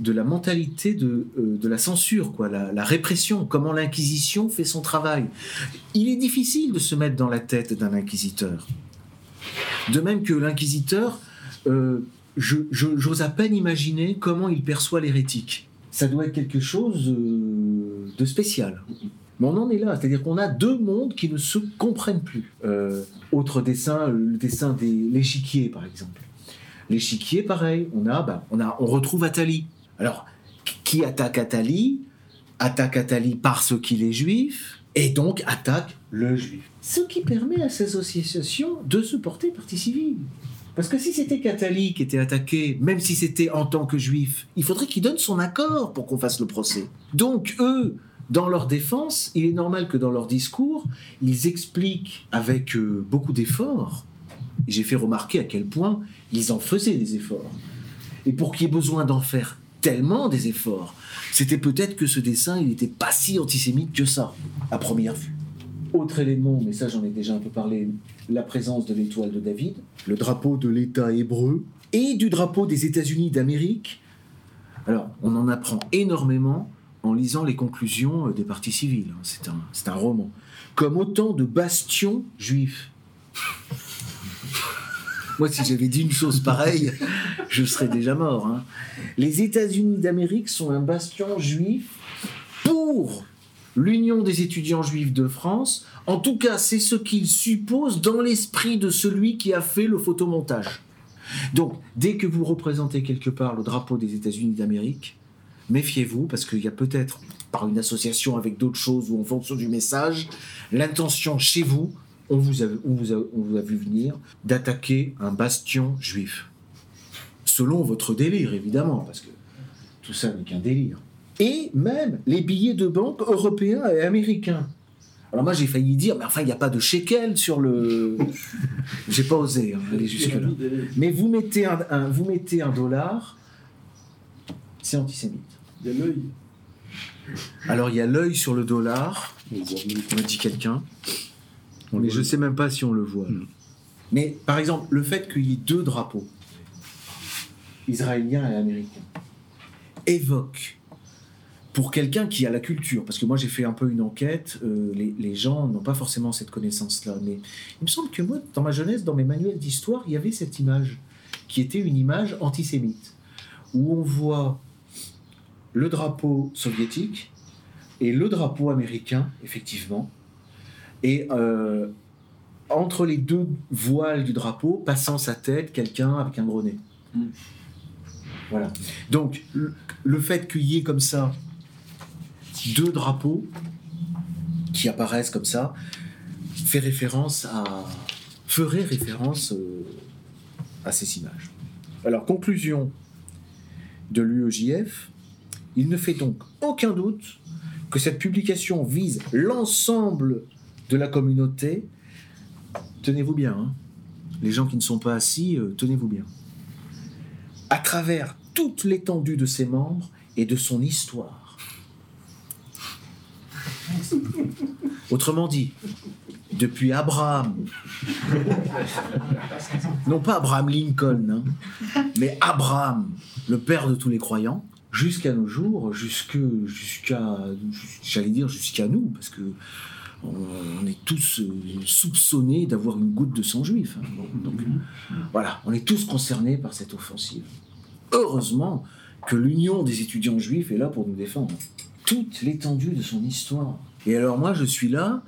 de la mentalité de, euh, de la censure, quoi, la, répression, comment l'Inquisition fait son travail. Il est difficile de se mettre dans la tête d'un inquisiteur. De même que l'inquisiteur, euh, j'ose à peine imaginer comment il perçoit l'hérétique. Ça doit être quelque chose euh, de spécial. Mais on en est là, c'est-à-dire qu'on a deux mondes qui ne se comprennent plus. Autre dessin, le dessin des l'échiquier par exemple. L'échiquier, pareil, on a, bah, on a, on retrouve Atali. Alors, qui attaque Atali Attaque Atali parce qu'il est juif, et donc attaque le juif. Ce qui permet à ces associations de se porter partie civile. Parce que si c'était Catali qui était attaqué, même si c'était en tant que juif, il faudrait qu'il donne son accord pour qu'on fasse le procès. Donc eux, dans leur défense, il est normal que dans leur discours, ils expliquent avec euh, beaucoup d'efforts. J'ai fait remarquer à quel point ils en faisaient des efforts. Et pour qu'il y ait besoin d'en faire tellement des efforts, c'était peut-être que ce dessin, il n'était pas si antisémite que ça, à première vue. Autre élément, mais ça j'en ai déjà un peu parlé, la présence de l'étoile de David, le drapeau de l'État hébreu et du drapeau des États-Unis d'Amérique. Alors, on en apprend énormément en lisant les conclusions euh, des partis civils. hein. C'est un, c'est un roman. Comme autant de bastions juifs. Moi, si j'avais dit une chose pareille, je serais déjà mort. hein. Les États-Unis d'Amérique sont un bastion juif pour l'Union des étudiants juifs de France. En tout cas, c'est ce qu'il suppose dans l'esprit de celui qui a fait le photomontage. Donc, dès que vous représentez quelque part le drapeau des États-Unis d'Amérique, méfiez-vous parce qu'il y a peut-être, par une association avec d'autres choses ou en fonction du message, l'intention chez vous, on vous a, on vous a, on vous a vu venir, d'attaquer un bastion juif. Selon votre délire, évidemment, parce que tout ça n'est qu'un délire. Et même les billets de banque européens et américains. Alors moi j'ai failli dire, mais enfin il n'y a pas de shekel sur le... (laughs) J'ai pas osé hein, aller jusque-là. Mais vous mettez un, un- vous mettez un dollar, c'est antisémite. Il y a l'œil. Alors il y a l'œil sur le dollar, me dit quelqu'un, On mais je sais même pas si on le voit. Mm. Mais par exemple, le fait qu'il y ait deux drapeaux, israélien et américain, évoque pour quelqu'un qui a la culture, parce que moi j'ai fait un peu une enquête, euh, les, les gens n'ont pas forcément cette connaissance-là, mais il me semble que moi, dans ma jeunesse, dans mes manuels d'histoire, il y avait cette image, qui était une image antisémite, où on voit le drapeau soviétique et le drapeau américain, effectivement, et euh, entre les deux voiles du drapeau, passant sa tête, quelqu'un avec un gros nez. Mm. Voilà. Donc, le, le fait qu'il y ait comme ça deux drapeaux qui apparaissent comme ça fait référence à ferait référence euh, à ces images. Alors conclusion de l'UEJF, il ne fait donc aucun doute que cette publication vise l'ensemble de la communauté. Tenez-vous bien, hein. les gens qui ne sont pas assis, euh, tenez-vous bien. À travers toute l'étendue de ses membres et de son histoire. Autrement dit, depuis Abraham, (laughs) non pas Abraham Lincoln, hein, mais Abraham, le père de tous les croyants, jusqu'à nos jours, jusqu'à, j'allais dire jusqu'à nous, parce que on, est tous euh, soupçonnés d'avoir une goutte de sang juif. hein. Bon, donc, voilà, on est tous concernés par cette offensive. Heureusement que l'Union des étudiants juifs est là pour nous défendre. Toute l'étendue de son histoire. Et alors moi, je suis là,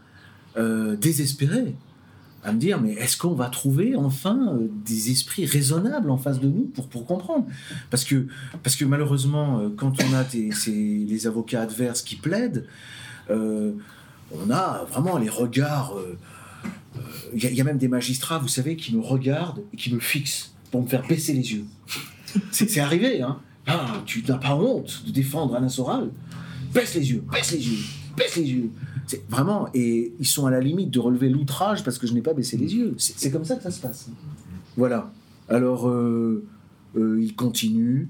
euh, désespéré, à me dire, mais est-ce qu'on va trouver enfin euh, des esprits raisonnables en face de nous pour, pour comprendre? Parce que, parce que malheureusement, quand on a des, ces- les avocats adverses qui plaident, euh, on a vraiment les regards... euh, euh, Il y, a- il y a même des magistrats, vous savez, qui me regardent et qui me fixent pour me faire baisser les yeux. (laughs) C'est arrivé, hein Ah, tu n'as pas honte de défendre Alain Soral? Baisse les yeux, baisse les yeux, baisse les yeux. C'est vraiment, et ils sont à la limite de relever l'outrage parce que je n'ai pas baissé les yeux. C'est c'est comme ça que ça se passe. Voilà. Alors, euh, euh, il continue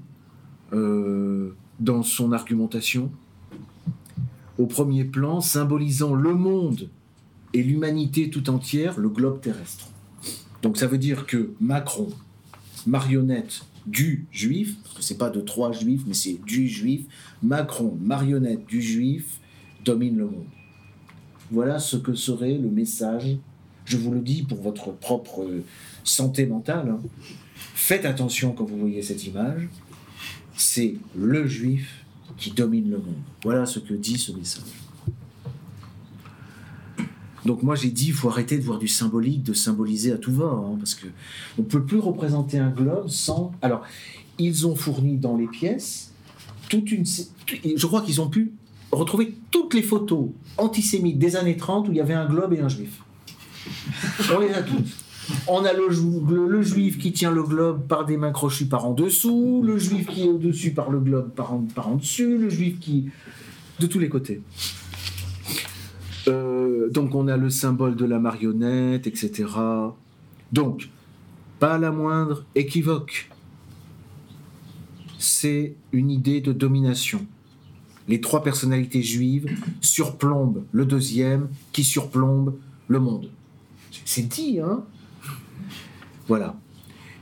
euh, dans son argumentation. Au premier plan, symbolisant le monde et l'humanité tout entière, le globe terrestre. Donc ça veut dire que Macron, marionnette du juif, parce que c'est pas de trois juifs, mais c'est du juif, Macron, marionnette du juif, domine le monde. Voilà ce que serait le message. Je vous le dis pour votre propre santé mentale. hein. Faites attention quand vous voyez cette image. C'est le juif qui domine le monde. Voilà ce que dit ce message. Donc moi j'ai dit, il faut arrêter de voir du symbolique, de symboliser à tout va, hein, parce que on peut plus représenter un globe sans. Alors, ils ont fourni dans les pièces toute une. Je crois qu'ils ont pu retrouver toutes les photos antisémites des années 30 où il y avait un globe et un juif. On les a toutes. On a le, juif qui tient le globe par des mains crochues par en dessous, le juif qui est au-dessus par le globe par en, par en dessus, le juif qui. de tous les côtés. Euh, donc on a le symbole de la marionnette, etc. Donc, pas la moindre équivoque. C'est une idée de domination. Les trois personnalités juives surplombent le deuxième qui surplombe le monde. C'est dit, hein? Voilà.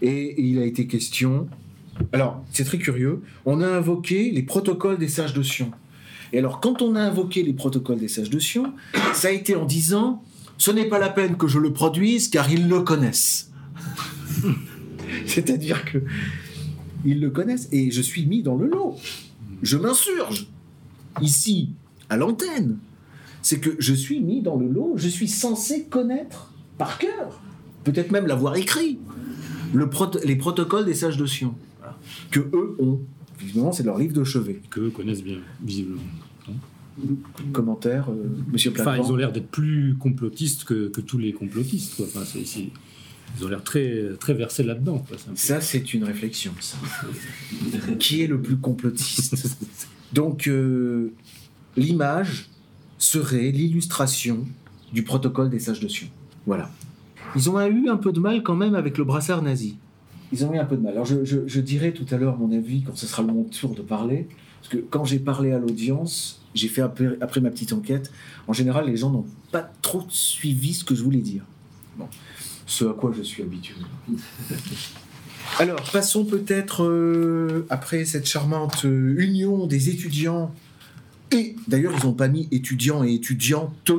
Et il a été question. Alors, c'est très curieux. On a invoqué les protocoles des sages de Sion. Et alors, quand on a invoqué les protocoles des sages de Sion, ça a été en disant ce n'est pas la peine que je le produise car ils le connaissent. (laughs) C'est-à-dire que ils le connaissent et je suis mis dans le lot. Je m'insurge ici à l'antenne. C'est que je suis mis dans le lot, je suis censé connaître par cœur, peut-être même l'avoir écrit, le les protocoles des sages de Sion, Voilà. que eux ont. Visiblement, c'est leur livre de chevet. que connaissent bien, visiblement. Commentaire, euh, Monsieur Enfin, Plateau. ils ont l'air d'être plus complotistes que, que tous les complotistes. Quoi. Enfin, ils ont l'air très, très versés là-dedans. Ça, c'est une réflexion, ça. (laughs) Qui est le plus complotiste? Donc, euh, l'image serait l'illustration du protocole des sages de Sion. Voilà. Ils ont eu un peu de mal quand même avec le brassard nazi. Ils ont eu un peu de mal. Alors, je, je- je dirai tout à l'heure mon avis quand ce sera mon tour de parler. Parce que quand j'ai parlé à l'audience, j'ai fait après, après ma petite enquête. En général, les gens n'ont pas trop suivi ce que je voulais dire. Bon. Ce à quoi je suis habitué. (laughs) Alors, passons peut-être, euh, après cette charmante euh, union des étudiants, et d'ailleurs, ils n'ont pas mis étudiants et étudiantes,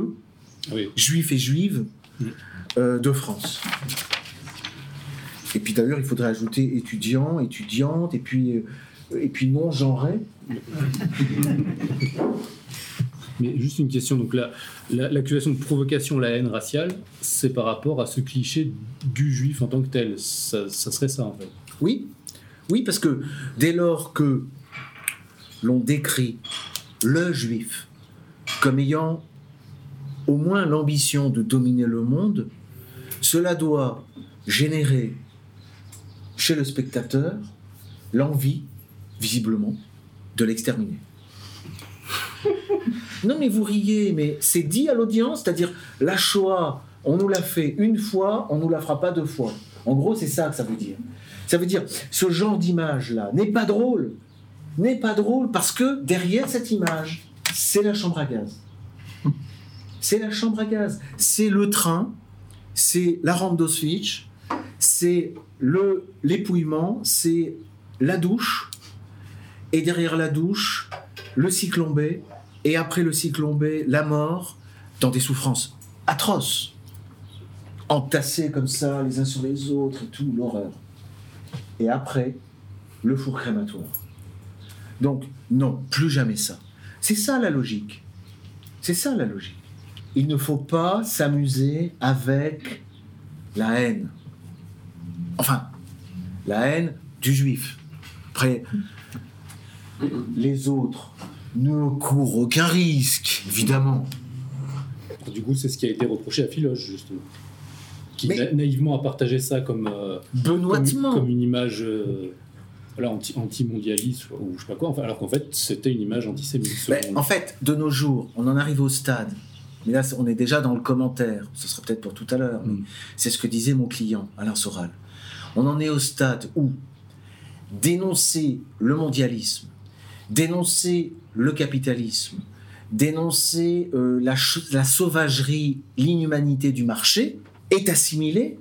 Oui. juifs et juives, euh, de France. Et puis d'ailleurs, il faudrait ajouter étudiants, étudiantes, et puis, euh, et puis non-genrés. (laughs) Mais juste une question, donc là, la- l'accusation de provocation, la haine raciale, c'est par rapport à ce cliché du juif en tant que tel. Ça, ça serait ça en fait. Oui, oui, parce que dès lors que l'on décrit le juif comme ayant au moins l'ambition de dominer le monde, cela doit générer chez le spectateur l'envie, visiblement, de l'exterminer. (laughs) Non mais vous riez, mais c'est dit à l'audience, c'est-à-dire la Shoah, on nous l'a fait une fois, on nous la fera pas deux fois. En gros, c'est ça que ça veut dire. Ça veut dire, ce genre d'image-là n'est pas drôle. N'est pas drôle parce que derrière cette image, c'est la chambre à gaz. C'est la chambre à gaz. C'est le train, c'est la rampe d'Auschwitz, c'est le l'épouillement, c'est la douche, et derrière la douche, le cyclone et après le cyclone la mort, dans des souffrances atroces, entassés comme ça, les uns sur les autres, et tout, l'horreur. Et après, le four crématoire. Donc, non, plus jamais ça. C'est ça la logique. C'est ça la logique. Il ne faut pas s'amuser avec la haine. Enfin, la haine du juif. Après, les autres ne courent aucun risque, évidemment. Du coup, c'est ce qui a été reproché à Philoche, justement. Qui Mais- naïvement a partagé ça comme, euh, comme, Benoîtement. comme une image euh, voilà, anti-mondialiste ou je sais pas quoi, enfin, alors qu'en fait, c'était une image antisémite. Ben, en fait, de nos jours, on en arrive au stade. Mais là, on est déjà dans le commentaire. Ce sera peut-être pour tout à l'heure. mais Mm. C'est ce que disait mon client, Alain Soral. On en est au stade où dénoncer le mondialisme, dénoncer le capitalisme, dénoncer euh, la, sauvagerie, l'inhumanité du marché est assimilé.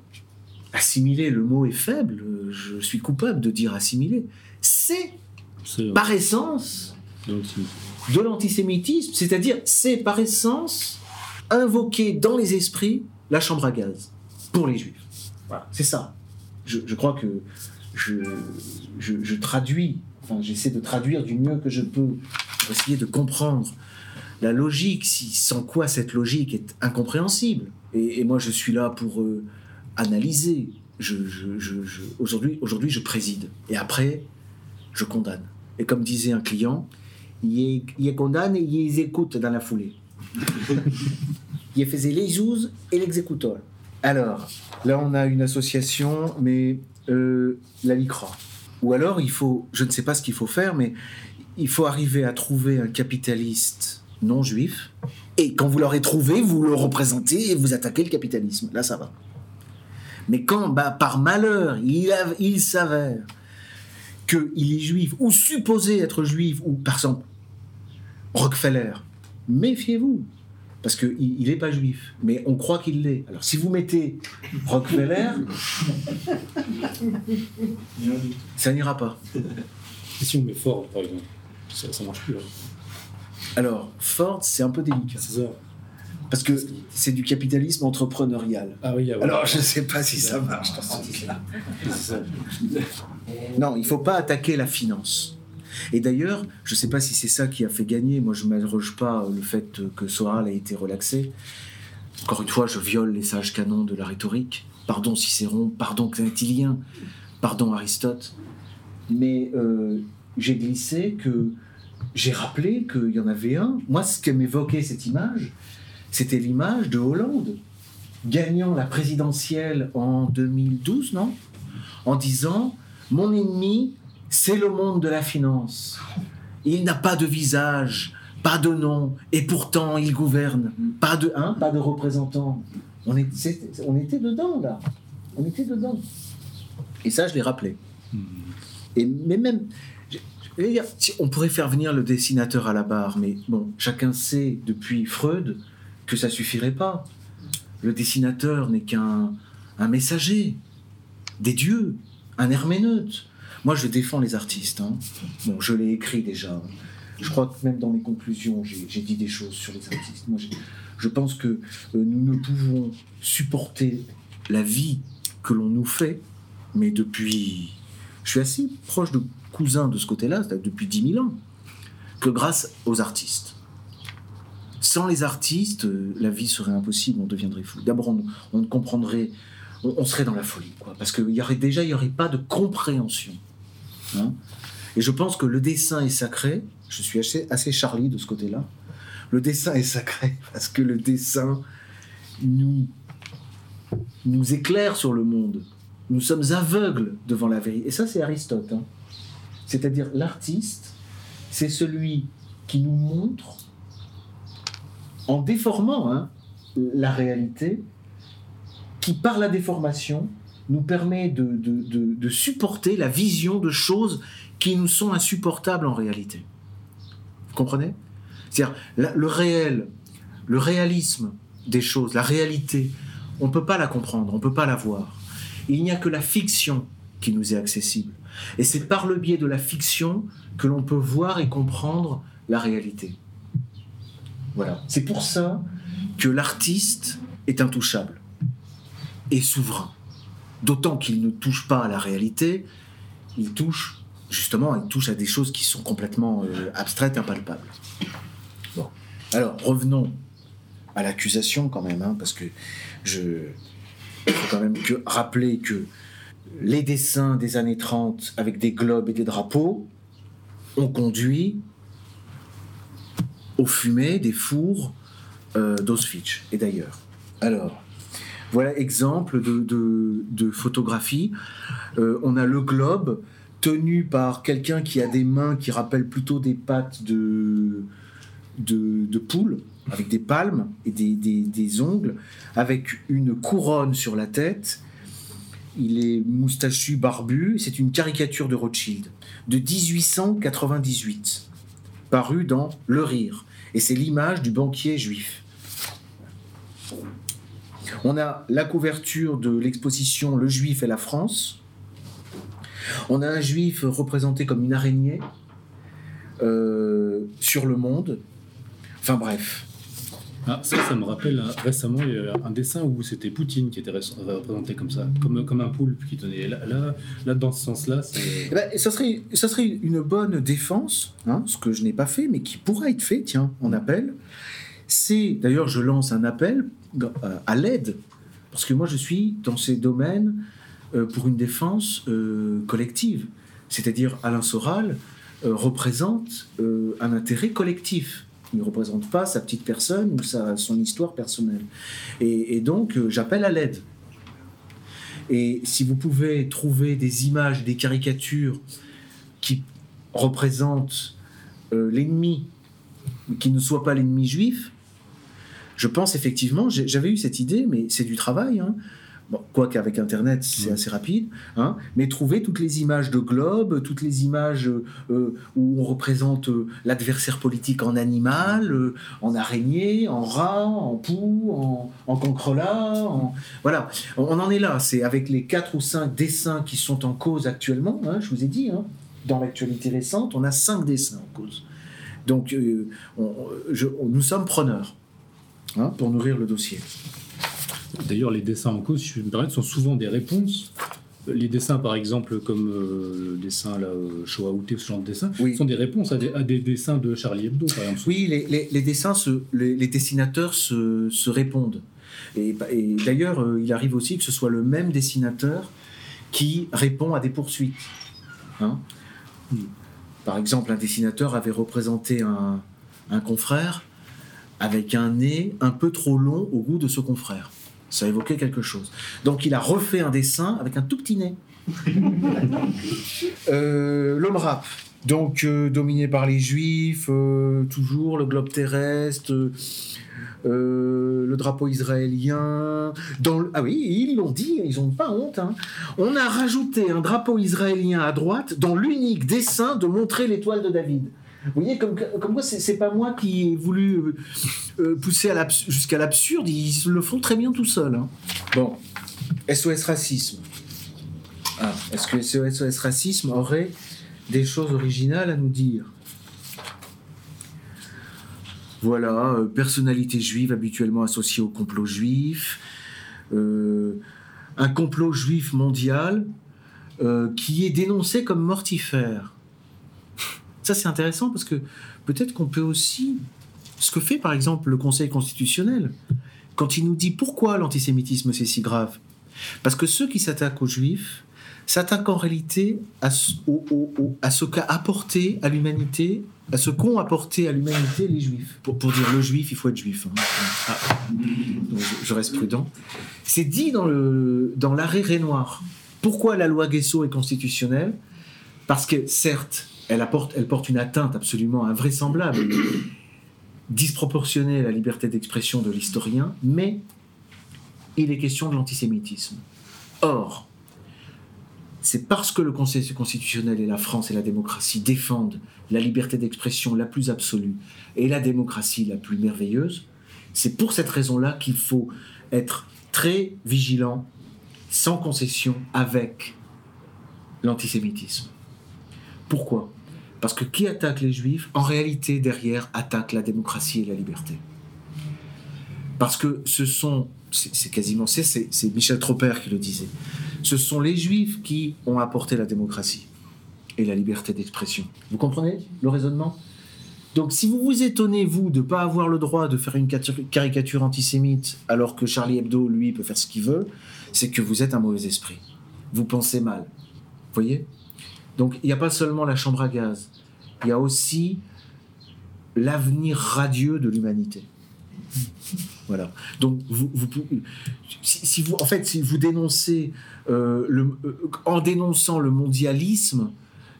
Assimiler, le mot est faible. Je suis coupable de dire assimiler. C'est par essence de l'antisémitisme, c'est-à-dire c'est par essence invoquer dans les esprits la chambre à gaz pour les juifs. Voilà, c'est ça. Je, je crois que je, je, je traduis, enfin j'essaie de traduire du mieux que je peux pour essayer de comprendre la logique, si, sans quoi cette logique est incompréhensible. Et, et moi je suis là pour euh, analyser. Aujourd'hui, aujourd'hui je préside. Et après, je condamne. Et comme disait un client, il les condamne et il les écoute dans la foulée. Il faisait les juges et l'exécuteur. Alors, là, on a une association, mais euh, la LICRA. Ou alors, il faut, je ne sais pas ce qu'il faut faire, mais il faut arriver à trouver un capitaliste non juif. Et quand vous l'aurez trouvé, vous le représentez et vous attaquez le capitalisme. Là, ça va. Mais quand, bah, par malheur, il, il s'avère qu'il est juif, ou supposé être juif, ou par exemple, Rockefeller, méfiez-vous, parce qu'il n'est pas juif, mais on croit qu'il l'est. Alors si vous mettez Rockefeller, (laughs) ça n'ira pas. Et si on met Ford, par exemple, ça, ça marche plus. hein. Alors, Ford, c'est un peu délicat, C'est ça. parce que c'est du capitalisme entrepreneurial. Ah oui, ah. Alors, je ne sais pas si ça marche dans ce cas. C'est ça. Non, il ne faut pas attaquer la finance. Et d'ailleurs, je ne sais pas si c'est ça qui a fait gagner. Moi, je ne m'arroge pas le fait que Soral a été relaxé. Encore une fois, je viole les sages canons de la rhétorique. Pardon Cicéron, pardon Quintilien, pardon Aristote. Mais euh, j'ai glissé que j'ai rappelé qu'il y en avait un. Moi, ce que m'évoquait cette image, c'était l'image de Hollande gagnant la présidentielle en 2012, non? En disant Mon ennemi, c'est le monde de la finance. Il n'a pas de visage, pas de nom, et pourtant il gouverne. Pas de, hein, pas de représentant. On, est- c'est- on était dedans, là. On était dedans. Et ça, je l'ai rappelé. Et, mais même, on pourrait faire venir le dessinateur à la barre, mais bon, chacun sait depuis Freud que ça suffirait pas. Le dessinateur n'est qu'un un messager des dieux. un herméneute. Moi, je défends les artistes. hein. Bon, je l'ai écrit déjà. Je crois que même dans mes conclusions, j'ai dit des choses sur les artistes. Moi, je pense que euh, nous ne pouvons supporter la vie que l'on nous fait, mais depuis. Je suis assez proche de cousin de ce côté-là, depuis 10 000 ans, que grâce aux artistes. Sans les artistes, euh, la vie serait impossible, on deviendrait fou. D'abord, on, on comprendrait, on, on serait dans la folie, quoi, parce qu'il y aurait déjà, il n'y aurait pas de compréhension. Hein. Et je pense que le dessin est sacré. Je suis assez, Charlie de ce côté-là. Le dessin est sacré (laughs) parce que le dessin nous, nous éclaire sur le monde. Nous sommes aveugles devant la vérité. Et ça, c'est Aristote. hein. C'est-à-dire, l'artiste, c'est celui qui nous montre, en déformant hein, la réalité, qui, par la déformation, nous permet de, de- de- supporter la vision de choses qui nous sont insupportables en réalité. Vous comprenez? C'est-à-dire, le réel, le réalisme des choses, la réalité, on ne peut pas la comprendre, on ne peut pas la voir. Il n'y a que la fiction qui nous est accessible. Et c'est par le biais de la fiction que l'on peut voir et comprendre la réalité. Voilà. C'est pour ça que l'artiste est intouchable et souverain. D'autant qu'il ne touche pas à la réalité, il touche, justement, à des choses qui sont complètement euh, abstraites, impalpables. Bon. Alors, revenons à l'accusation quand même, hein, parce que je. Faut quand même que, rappeler que les dessins des années 30 avec des globes et des drapeaux ont conduit aux fumées des fours euh, et d'ailleurs. Alors, voilà exemple de, de, photographie. Euh, on a le globe tenu par quelqu'un qui a des mains qui rappellent plutôt des pattes de, de, poule, avec des palmes et des, des- des ongles, avec une couronne sur la tête. Il est moustachu, barbu. C'est une caricature de Rothschild de 1898, paru dans Le Rire. Et c'est l'image du banquier juif. On a la couverture de l'exposition Le Juif et la France. On a un juif représenté comme une araignée euh, sur le monde. Enfin bref. Ah, ça, ça me rappelle hein, récemment il y a un dessin où c'était Poutine qui était ré- représenté comme ça, comme, comme un poulpe qui tenait. Là, là, là, dans ce sens-là. Eh ben, ça, serait, ça serait une bonne défense, hein, ce que je n'ai pas fait, mais qui pourra être fait, tiens, en appel. C'est, d'ailleurs, je lance un appel euh, à l'aide, parce que moi, je suis dans ces domaines euh, pour une défense euh, collective. C'est-à-dire, Alain Soral représente un intérêt collectif. Il ne représente pas sa petite personne ou sa, son histoire personnelle. Et, donc, j'appelle à l'aide. Et si vous pouvez trouver des images, des caricatures qui représentent l'ennemi, qui ne soit pas l'ennemi juif, je pense effectivement, j'avais eu cette idée, mais c'est du travail. Hein. Bon, Quoique avec Internet, c'est assez rapide. Hein. Mais trouver toutes les images de globe, toutes les images euh, euh, où on représente euh, l'adversaire politique en animal, euh, en araignée, en rat, en poux, en, en cancrelat. En... Voilà, on on en est là. C'est avec les quatre ou cinq dessins qui sont en cause actuellement. hein, je vous ai dit, hein, dans l'actualité récente, on a cinq dessins en cause. Donc, on- je- on- nous sommes preneurs hein, pour nourrir le dossier. D'ailleurs, les dessins en cause, si je me permets, sont souvent des réponses. Les dessins, par exemple, comme euh, le dessin là, euh, Shoah Outé, ce genre de dessin, Oui. sont des réponses à des, à des dessins de Charlie Hebdo, par exemple. Oui, les, les- les dessins, se, les, les dessinateurs se, se répondent. Et, et d'ailleurs, euh, il arrive aussi que ce soit le même dessinateur qui répond à des poursuites. Hein Hmm. Par exemple, un dessinateur avait représenté un, un confrère avec un nez un peu trop long au goût de ce confrère. Ça évoquait quelque chose. Donc il a refait un dessin avec un tout petit nez. (laughs) Euh, L'homme rap, donc euh, dominé par les juifs, euh, toujours le globe terrestre, euh, le drapeau israélien. Dans Ah oui, ils l'ont dit, ils n'ont pas honte. hein. On a rajouté un drapeau israélien à droite dans l'unique dessin de montrer l'étoile de David. Vous voyez, comme, comme quoi, c'est pas moi qui ai voulu euh, euh, pousser jusqu'à l'absurde, ils le font très bien tout seuls. hein. Bon, SOS Racisme. Ah, est-ce que SOS Racisme aurait des choses originales à nous dire? Voilà, euh, personnalité juive habituellement associée au complot juif, un complot juif mondial qui est dénoncé comme mortifère. Ça c'est intéressant parce que peut-être qu'on peut aussi, ce que fait par exemple le Conseil constitutionnel, quand il nous dit pourquoi l'antisémitisme c'est si grave, parce que ceux qui s'attaquent aux juifs s'attaquent en réalité à ce, qu'a apporté à l'humanité, à ce qu'ont apporté à l'humanité les juifs. Pour, pour dire le juif, il faut être juif. hein. Ah. Je, reste prudent. C'est dit dans le dans l'arrêt Renoir. Pourquoi la loi Guesso est constitutionnelle? Parce que certes, elle, porte une atteinte absolument invraisemblable, (clears throat) disproportionnée à la liberté d'expression de l'historien, mais il est question de l'antisémitisme. Or, c'est parce que le Conseil constitutionnel et la France et la démocratie défendent la liberté d'expression la plus absolue et la démocratie la plus merveilleuse, c'est pour cette raison-là qu'il faut être très vigilant, sans concession, avec l'antisémitisme. Pourquoi? Parce que qui attaque les juifs, en réalité, derrière, attaque la démocratie et la liberté. Parce que ce sont, c'est quasiment, c'est Michel Tropper qui le disait, ce sont les juifs qui ont apporté la démocratie et la liberté d'expression. Vous comprenez le raisonnement? Donc si vous vous étonnez, vous, de ne pas avoir le droit de faire une catu- caricature antisémite alors que Charlie Hebdo, lui, peut faire ce qu'il veut, c'est que vous êtes un mauvais esprit. Vous pensez mal. Voyez? Donc il n'y a pas seulement la chambre à gaz, il y a aussi l'avenir radieux de l'humanité. Voilà. Donc, vous, si, vous, en fait, si vous dénoncez, euh, le, euh, en dénonçant le mondialisme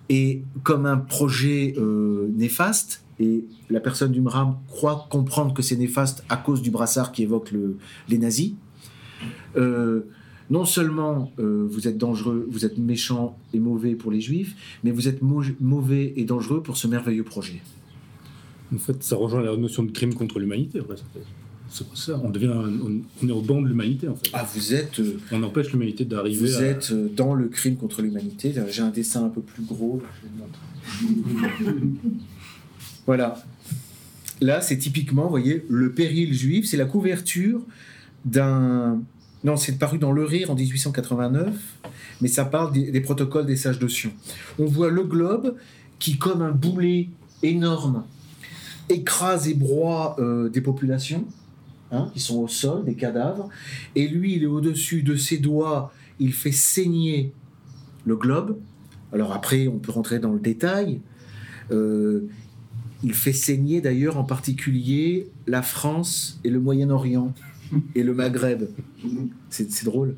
et comme un projet euh, néfaste, et la personne du MRAM croit comprendre que c'est néfaste à cause du brassard qui évoque le- les nazis, non seulement euh, vous êtes dangereux, vous êtes méchant et mauvais pour les juifs, mais vous êtes mau- mauvais et dangereux pour ce merveilleux projet. En fait, ça rejoint la notion de crime contre l'humanité. en fait. C'est ça. On devient, un- on, on est au banc de l'humanité en fait. Ah, vous êtes, euh, On empêche l'humanité d'arriver vous à. êtes euh, dans le crime contre l'humanité. J'ai un dessin un peu plus gros. là, je vais le montrer. (laughs) voilà. Là, c'est typiquement, vous voyez, le péril juif. C'est la couverture d'un. Non, c'est paru dans Le Rire en 1889, mais ça parle des, protocoles des sages de Sion. On voit le globe qui, comme un boulet énorme, écrase et broie euh, des populations hein, qui sont au sol, des cadavres, et lui, il est au-dessus de ses doigts, il fait saigner le globe. Alors après, on peut rentrer dans le détail. Euh, il fait saigner d'ailleurs en particulier la France et le Moyen-Orient et le Maghreb. C'est drôle.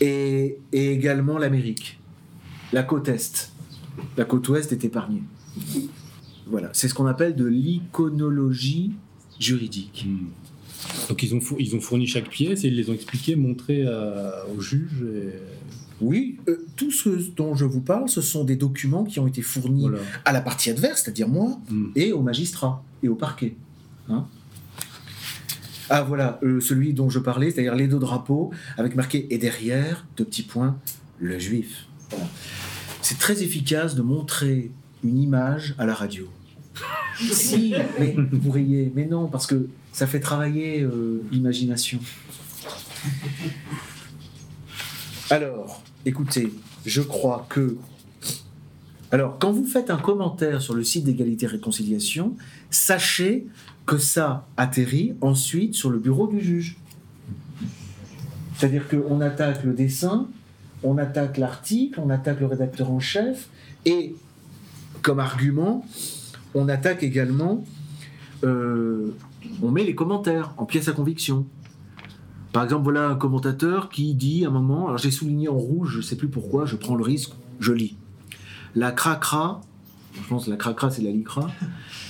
Et, et également l'Amérique, la côte Est. La côte Ouest est épargnée. Voilà, c'est ce qu'on appelle de l'iconologie juridique. Hmm. Donc ils ont, four- ils ont fourni chaque pièce et ils les ont expliquées, montrées aux juges. Et... Oui, euh, tout ce dont je vous parle, ce sont des documents qui ont été fournis Voilà. à la partie adverse, c'est-à-dire moi, Hmm. et au magistrat et au parquet. Hein ah voilà, euh, celui dont je parlais, c'est-à-dire les deux drapeaux, avec marqué et derrière, deux petits points, le juif. Voilà. C'est très efficace de montrer une image à la radio. (laughs) si, mais vous riez, mais non, parce que ça fait travailler euh, l'imagination. Alors, écoutez, je crois que alors, quand vous faites un commentaire sur le site d'égalité et réconciliation, sachez que ça atterrit ensuite sur le bureau du juge. C'est-à-dire qu'on attaque le dessin, on attaque l'article, on attaque le rédacteur en chef, et comme argument, on attaque également, euh, on met les commentaires en pièce à conviction. Par exemple, voilà un commentateur qui dit à un moment, alors j'ai souligné en rouge, je ne sais plus pourquoi, je prends le risque, je lis. La cracra, je pense que la cracra c'est la licra,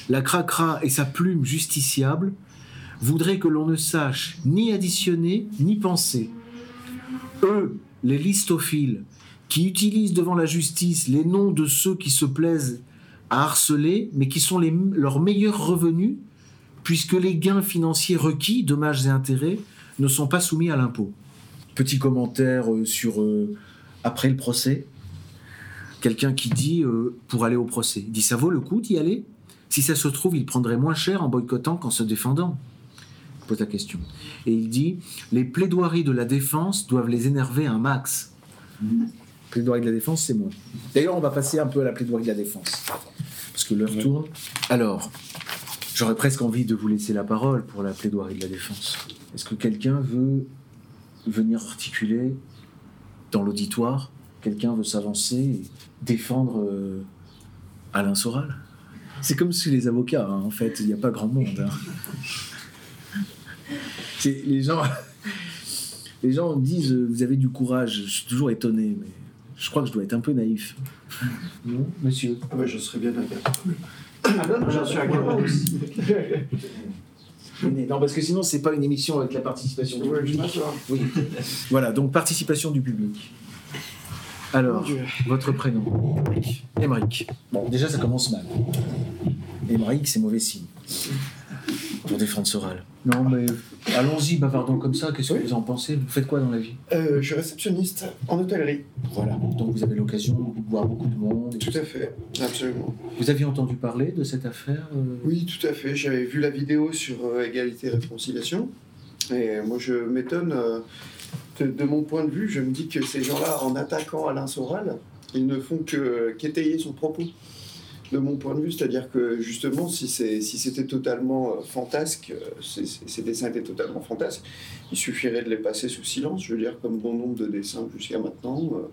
la cracra et sa plume justiciable voudraient que l'on ne sache ni additionner ni penser. Eux, les listophiles, qui utilisent devant la justice les noms de ceux qui se plaisent à harceler, mais qui sont leurs meilleurs revenus, puisque les gains financiers requis, dommages et intérêts, ne sont pas soumis à l'impôt. Petit commentaire euh, sur euh, après le procès, quelqu'un qui dit euh, pour aller au procès. Dit ça vaut le coup d'y aller? Si ça se trouve, il prendrait moins cher en boycottant qu'en se défendant. Je pose la question. Et il dit les plaidoiries de la défense doivent les énerver un max. Plaidoirie de la défense, c'est moi. D'ailleurs, on va passer un peu à la plaidoirie de la défense. Parce que l'heure tourne. Alors, j'aurais presque envie de vous laisser la parole pour la plaidoirie de la défense. Est-ce que quelqu'un veut venir articuler dans l'auditoire? Quelqu'un veut s'avancer et défendre euh, Alain Soral? C'est comme si les avocats, hein, en fait, il n'y a pas grand monde. hein. Les gens. (laughs) Les gens disent euh, vous avez du courage. Je suis toujours étonné, mais je crois que je dois être un peu naïf. (laughs) Non, monsieur. Ouais, je serais bien d'accord. Ah non, non, j'en suis aussi. Non, parce que sinon, c'est pas une émission avec la participation du public. Oui. Voilà, donc participation du public. Alors, votre prénom Émeric. Bon, déjà, ça commence mal. Émeric, c'est mauvais signe. Pour défendre Soral. Non, mais allons-y, bavardons comme ça. Qu'est-ce que vous en pensez? Vous faites quoi dans la vie? Euh, je suis réceptionniste en hôtellerie. Voilà, donc vous avez l'occasion de voir beaucoup de monde. et Tout à fait, absolument. Vous aviez entendu parler de cette affaire euh, Oui, tout à fait. J'avais vu la vidéo sur euh, égalité et réconciliation. Et moi, je m'étonne, euh, de, mon point de vue, je me dis que ces gens-là, en attaquant Alain Soral, ils ne font qu'étayer son propos. De mon point de vue, c'est-à-dire que justement, si c'était totalement euh, fantasque, euh, ces dessins étaient totalement fantasques, il suffirait de les passer sous silence, je veux dire, comme bon nombre de dessins jusqu'à maintenant. euh,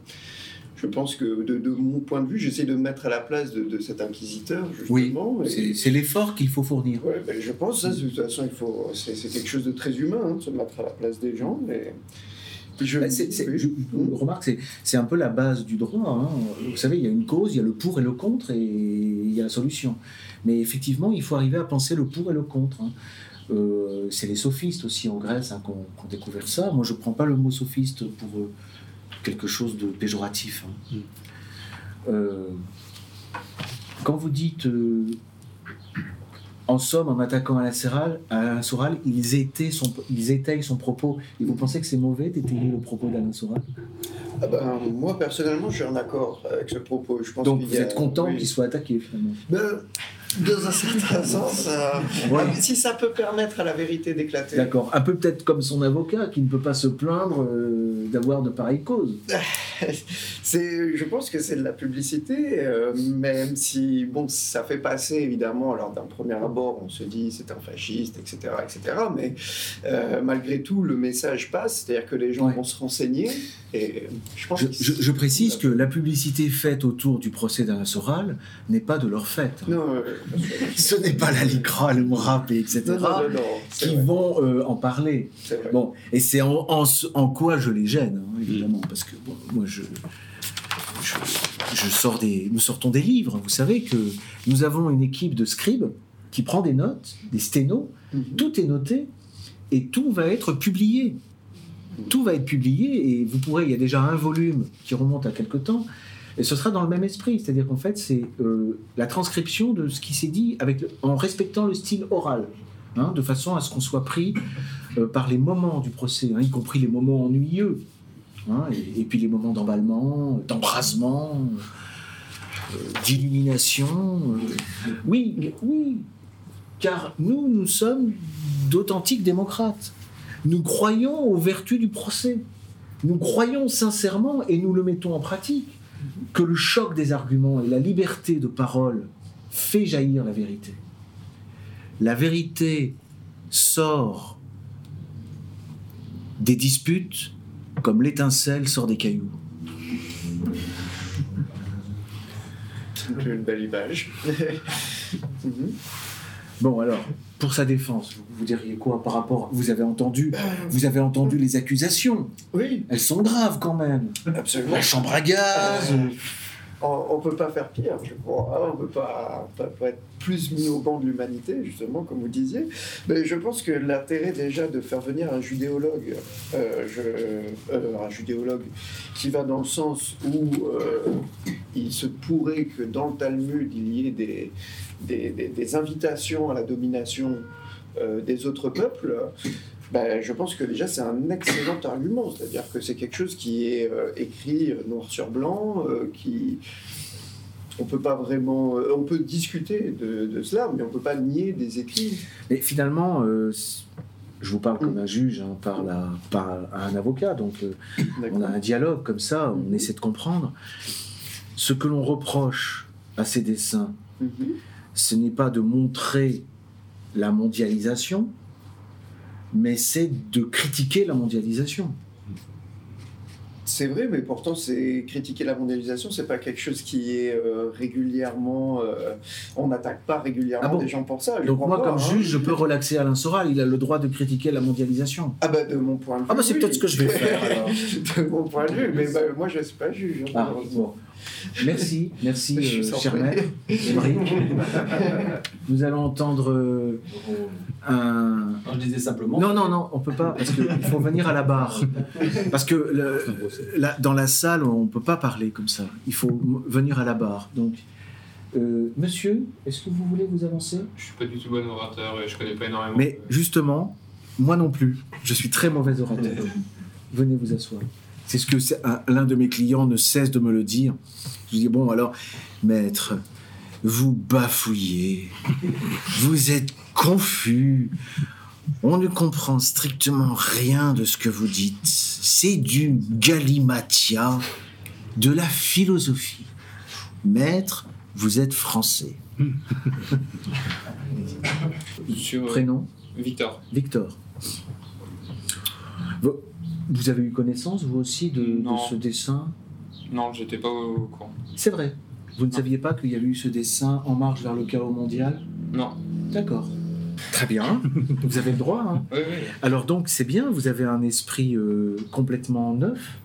je pense que de, de mon point de vue, j'essaie de me mettre à la place de, de cet inquisiteur, Oui, justement. et- c'est l'effort qu'il faut fournir. Ouais, ben, je pense, ça, de toute façon, c'est, quelque chose de très humain, hein, de se mettre à la place des gens. Mais... Je, Bah, oui. je- je remarque, c'est un peu la base du droit. hein. Vous savez, il y a une cause, il y a le pour et le contre, et il y a la solution. Mais effectivement, il faut arriver à penser le pour et le contre. hein. Euh, c'est les sophistes aussi en Grèce hein, qui ont qui ont découvert ça. Moi, je ne prends pas le mot sophiste pour euh, quelque chose de péjoratif. hein. Mm. Euh, quand vous dites, euh, en somme, en attaquant Alain Soral, Alain Soral ils, étaient son, ils étayent son propos. Et vous pensez que c'est mauvais d'étayer le propos d'Alain Soral? Ah ben, moi, personnellement, je suis en accord avec ce propos. Je pense Donc vous a- êtes content oui. qu'il soit attaqué finalement? Ben, dans un certain (laughs) sens, euh, Ouais. ah, si ça peut permettre à la vérité d'éclater. D'accord. Un peu peut-être comme son avocat qui ne peut pas se plaindre euh, d'avoir de pareilles causes. (laughs) C'est, je pense que c'est de la publicité, euh, même si bon, ça fait passer évidemment lors d'un premier abord, on se dit c'est un fasciste, etc., etc. Mais euh, malgré tout, le message passe, c'est-à-dire que les gens Ouais. vont se renseigner. Et je pense Je, que je- je précise que la publicité faite autour du procès d'Alain Soral n'est pas de leur fait. non, euh, (laughs) Ce n'est pas la LICRA, le MRAP, etc. non, non, non, non, c'est qui vrai, vont euh, en parler. Bon, et c'est en, en ce- en quoi je les gêne, hein, évidemment, parce que bon, moi je, je, je sors des, nous sortons des livres. Vous savez que nous avons une équipe de scribes qui prend des notes, des sténos, Mhm. tout est noté et tout va être publié. Tout va être publié et vous pourrez, il y a déjà un volume qui remonte à quelque temps, et ce sera dans le même esprit, c'est-à-dire qu'en fait c'est euh, la transcription de ce qui s'est dit en respectant le style oral, hein, de façon à ce qu'on soit pris euh, par les moments du procès, hein, y compris les moments ennuyeux, hein, et, puis les moments d'emballement, d'embrasement, euh, d'illumination. Oui, oui, car nous, nous sommes d'authentiques démocrates. Nous croyons aux vertus du procès. Nous croyons sincèrement, et nous le mettons en pratique, que le choc des arguments et la liberté de parole fait jaillir la vérité. La vérité sort des disputes comme l'étincelle sort des cailloux. C'est une belle image. Bon alors, pour sa défense, vous, vous diriez quoi par rapport Vous avez entendu, vous avez entendu les accusations. Oui, Elles sont graves quand même. absolument. La chambre à gaz. Euh, on ne peut pas faire pire, je crois. On ne peut pas, être plus mis au banc de l'humanité, justement, comme vous disiez. Mais je pense que l'intérêt déjà de faire venir un judéologue, euh, euh, un judéologue qui va dans le sens où euh, il se pourrait que dans le Talmud, il y ait des, invitations à la domination des autres peuples, ben, je pense que déjà c'est un excellent argument, c'est-à-dire que c'est quelque chose qui est euh, écrit euh, noir sur blanc, euh, qui on peut pas vraiment, euh, on peut discuter de, de cela, mais on peut pas nier des écrits. Mais finalement, je vous parle comme un juge, hein, parle à, parle à un avocat, donc on a un dialogue comme ça, on essaie de comprendre. Ce que l'on reproche à ces dessins, Mhm. ce n'est pas de montrer la mondialisation, mais c'est de critiquer la mondialisation. C'est vrai, mais pourtant, c'est critiquer la mondialisation, c'est pas quelque chose qui est euh, régulièrement. euh, on n'attaque pas régulièrement Ah bon des gens pour ça. je Donc moi, pas, comme hein. juge, je peux relaxer Alain Soral, il a le droit de critiquer la mondialisation. Ah bah de mon point de vue. Ah bah c'est oui. peut-être ce que je vais faire (laughs) alors. de mon point de vue, mais bah, moi je suis pas juge. hein, Ah, bon. Merci, merci, euh, cher maître. Nous allons entendre euh, un. Non, je disais simplement. Non, non, non, on peut pas, parce qu'il faut venir à la barre. Parce que le- la- dans la salle, on ne peut pas parler comme ça. Il faut venir à la barre. Donc, euh, monsieur, est-ce que vous voulez vous avancer? Je suis pas du tout bon orateur et je connais pas énormément. Mais justement, moi non plus, je suis très mauvais orateur. Venez vous asseoir. C'est ce que l'un de mes clients ne cesse de me le dire? Je dis bon alors, maître, vous bafouillez, vous êtes confus, on ne comprend strictement rien de ce que vous dites. C'est du galimatia, de la philosophie. Maître, vous êtes français. Sur euh, Prénom? Victor. Victor. Vous avez eu connaissance, vous aussi, de, ce dessin? Non, j'étais pas au, courant. C'est vrai. Vous ne saviez pas qu'il y avait eu ce dessin en marche vers le chaos mondial? Non. D'accord. Très bien. (laughs) vous avez le droit. hein. Oui, oui. Alors donc, c'est bien, vous avez un esprit euh, complètement neuf.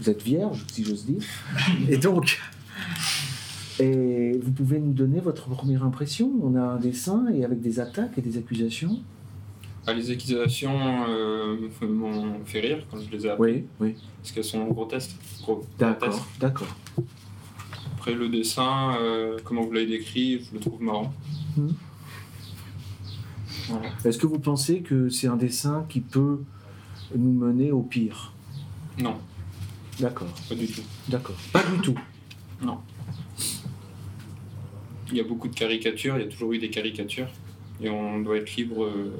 Vous êtes vierge, si j'ose dire. (laughs) Et donc, et vous pouvez nous donner votre première impression? On a un dessin et avec des attaques et des accusations Ah, les accusations euh, m'ont fait rire quand je les ai appris. Oui, oui. Parce qu'elles sont grotesques. Gros- D'accord, d'accord. Après, le dessin, euh, comment vous l'avez décrit, je le trouve marrant. Voilà. Est-ce que vous pensez que c'est un dessin qui peut nous mener au pire? Non, D'accord, pas du tout. d'accord. Pas du tout. Il y a beaucoup de caricatures, il y a toujours eu des caricatures. Et on doit être libre euh,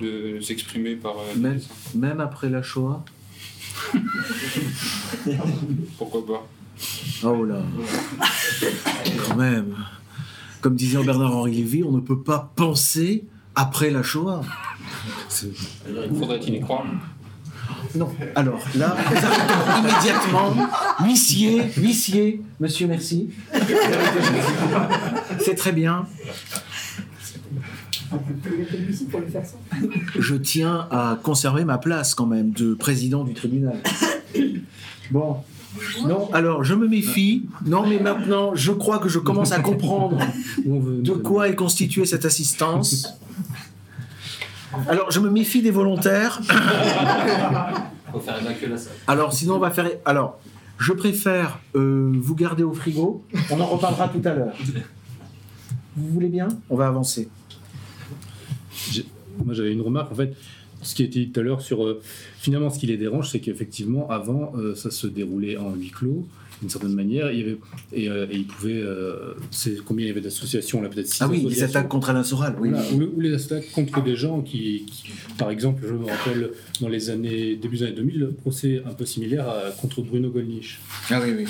de s'exprimer par euh, Même- après la Shoah (laughs) Pourquoi pas Oh là Quand même Comme disait Bernard-Henri Lévy, on ne peut pas penser après la Shoah. C'est- Faudrait-il y croire Non. Alors là, nous (laughs) arrêtons immédiatement. Huissier, huissier, monsieur, merci. C'est très bien. Je tiens à conserver ma place quand même de président du tribunal. Bon. Non, alors je me méfie. Non, mais maintenant, je crois que je commence à comprendre de quoi est constituée cette assistance. Alors, je me méfie des volontaires. Faut faire évacuer la salle. Alors, sinon, on va faire. Alors, je préfère euh, vous garder au frigo. On en reparlera tout à l'heure. Vous voulez bien? On va avancer. Moi, j'avais une remarque, en fait, ce qui a été dit tout à l'heure sur. euh, finalement, ce qui les dérange, c'est qu'effectivement, avant, euh, ça se déroulait en huis clos, d'une certaine manière. Il y avait, et, euh, et ils pouvaient. euh, c'est combien il y avait d'associations là Peut-être Ah oui, les attaques contre Alain Soral. Oui. Voilà, ou, ou les attaques contre des gens qui, qui- par exemple, je me rappelle dans les années début des années 2000, le procès un peu similaire à- contre Bruno Gollnisch. Ah oui, oui.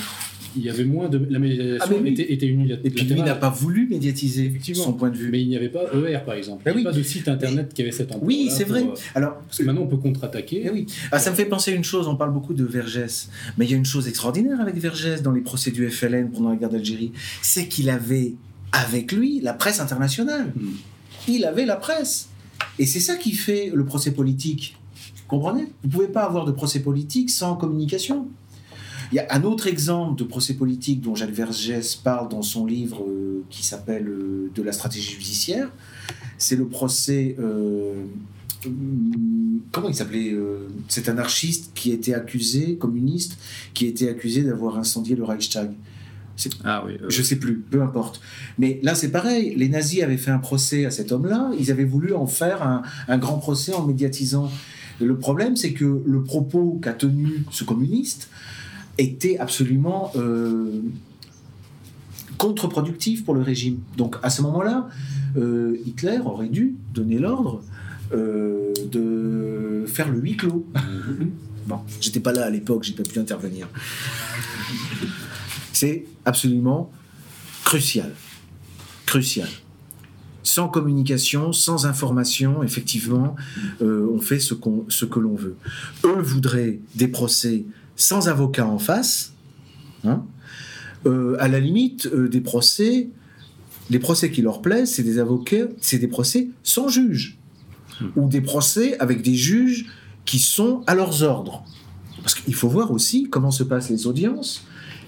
Il y avait moins de la médiation Ah, mais oui. était, était unilatérale. Et puis lui n'a pas voulu médiatiser son point de vue. Mais il n'y avait pas ER par exemple. Ben il n'y oui. avait pas de site internet qui avait cette ampleur. Oui, c'est vrai. Alors, Parce que maintenant on peut contre-attaquer. Eh oui. Ah, ça me fait penser à une chose, on parle beaucoup de Vergès, mais il y a une chose extraordinaire avec Vergès dans les procès du FLN pendant la guerre d'Algérie, c'est qu'il avait avec lui la presse internationale. Mm. Il avait la presse. Et c'est ça qui fait le procès politique. Vous comprenez? Vous ne pouvez pas avoir de procès politique sans communication. Il y a un autre exemple de procès politique dont Jacques Vergès parle dans son livre euh, qui s'appelle euh, De la stratégie judiciaire. C'est le procès. euh, hum, comment il s'appelait Cet anarchiste qui était accusé, communiste, qui était accusé d'avoir incendié le Reichstag. Ah oui. euh, Je sais plus, peu importe. Mais là, c'est pareil. Les nazis avaient fait un procès à cet homme-là. Ils avaient voulu en faire un, un grand procès en médiatisant. Le problème, c'est que le propos qu'a tenu ce communiste était absolument euh, contre-productif pour le régime. Donc, à ce moment-là, euh, Hitler aurait dû donner l'ordre euh, de faire le huis clos. bon, j'étais pas là à l'époque, j'ai pas pu intervenir. C'est absolument crucial. Crucial. Sans communication, sans information, effectivement, euh, on fait ce, qu'on, ce que l'on veut. Eux voudraient des procès sans avocat en face. hein. Euh, à la limite, euh, des procès, les procès qui leur plaisent, c'est des avocats, c'est des procès sans juge. Ou des procès avec des juges qui sont à leurs ordres. Parce qu'il faut voir aussi comment se passent les audiences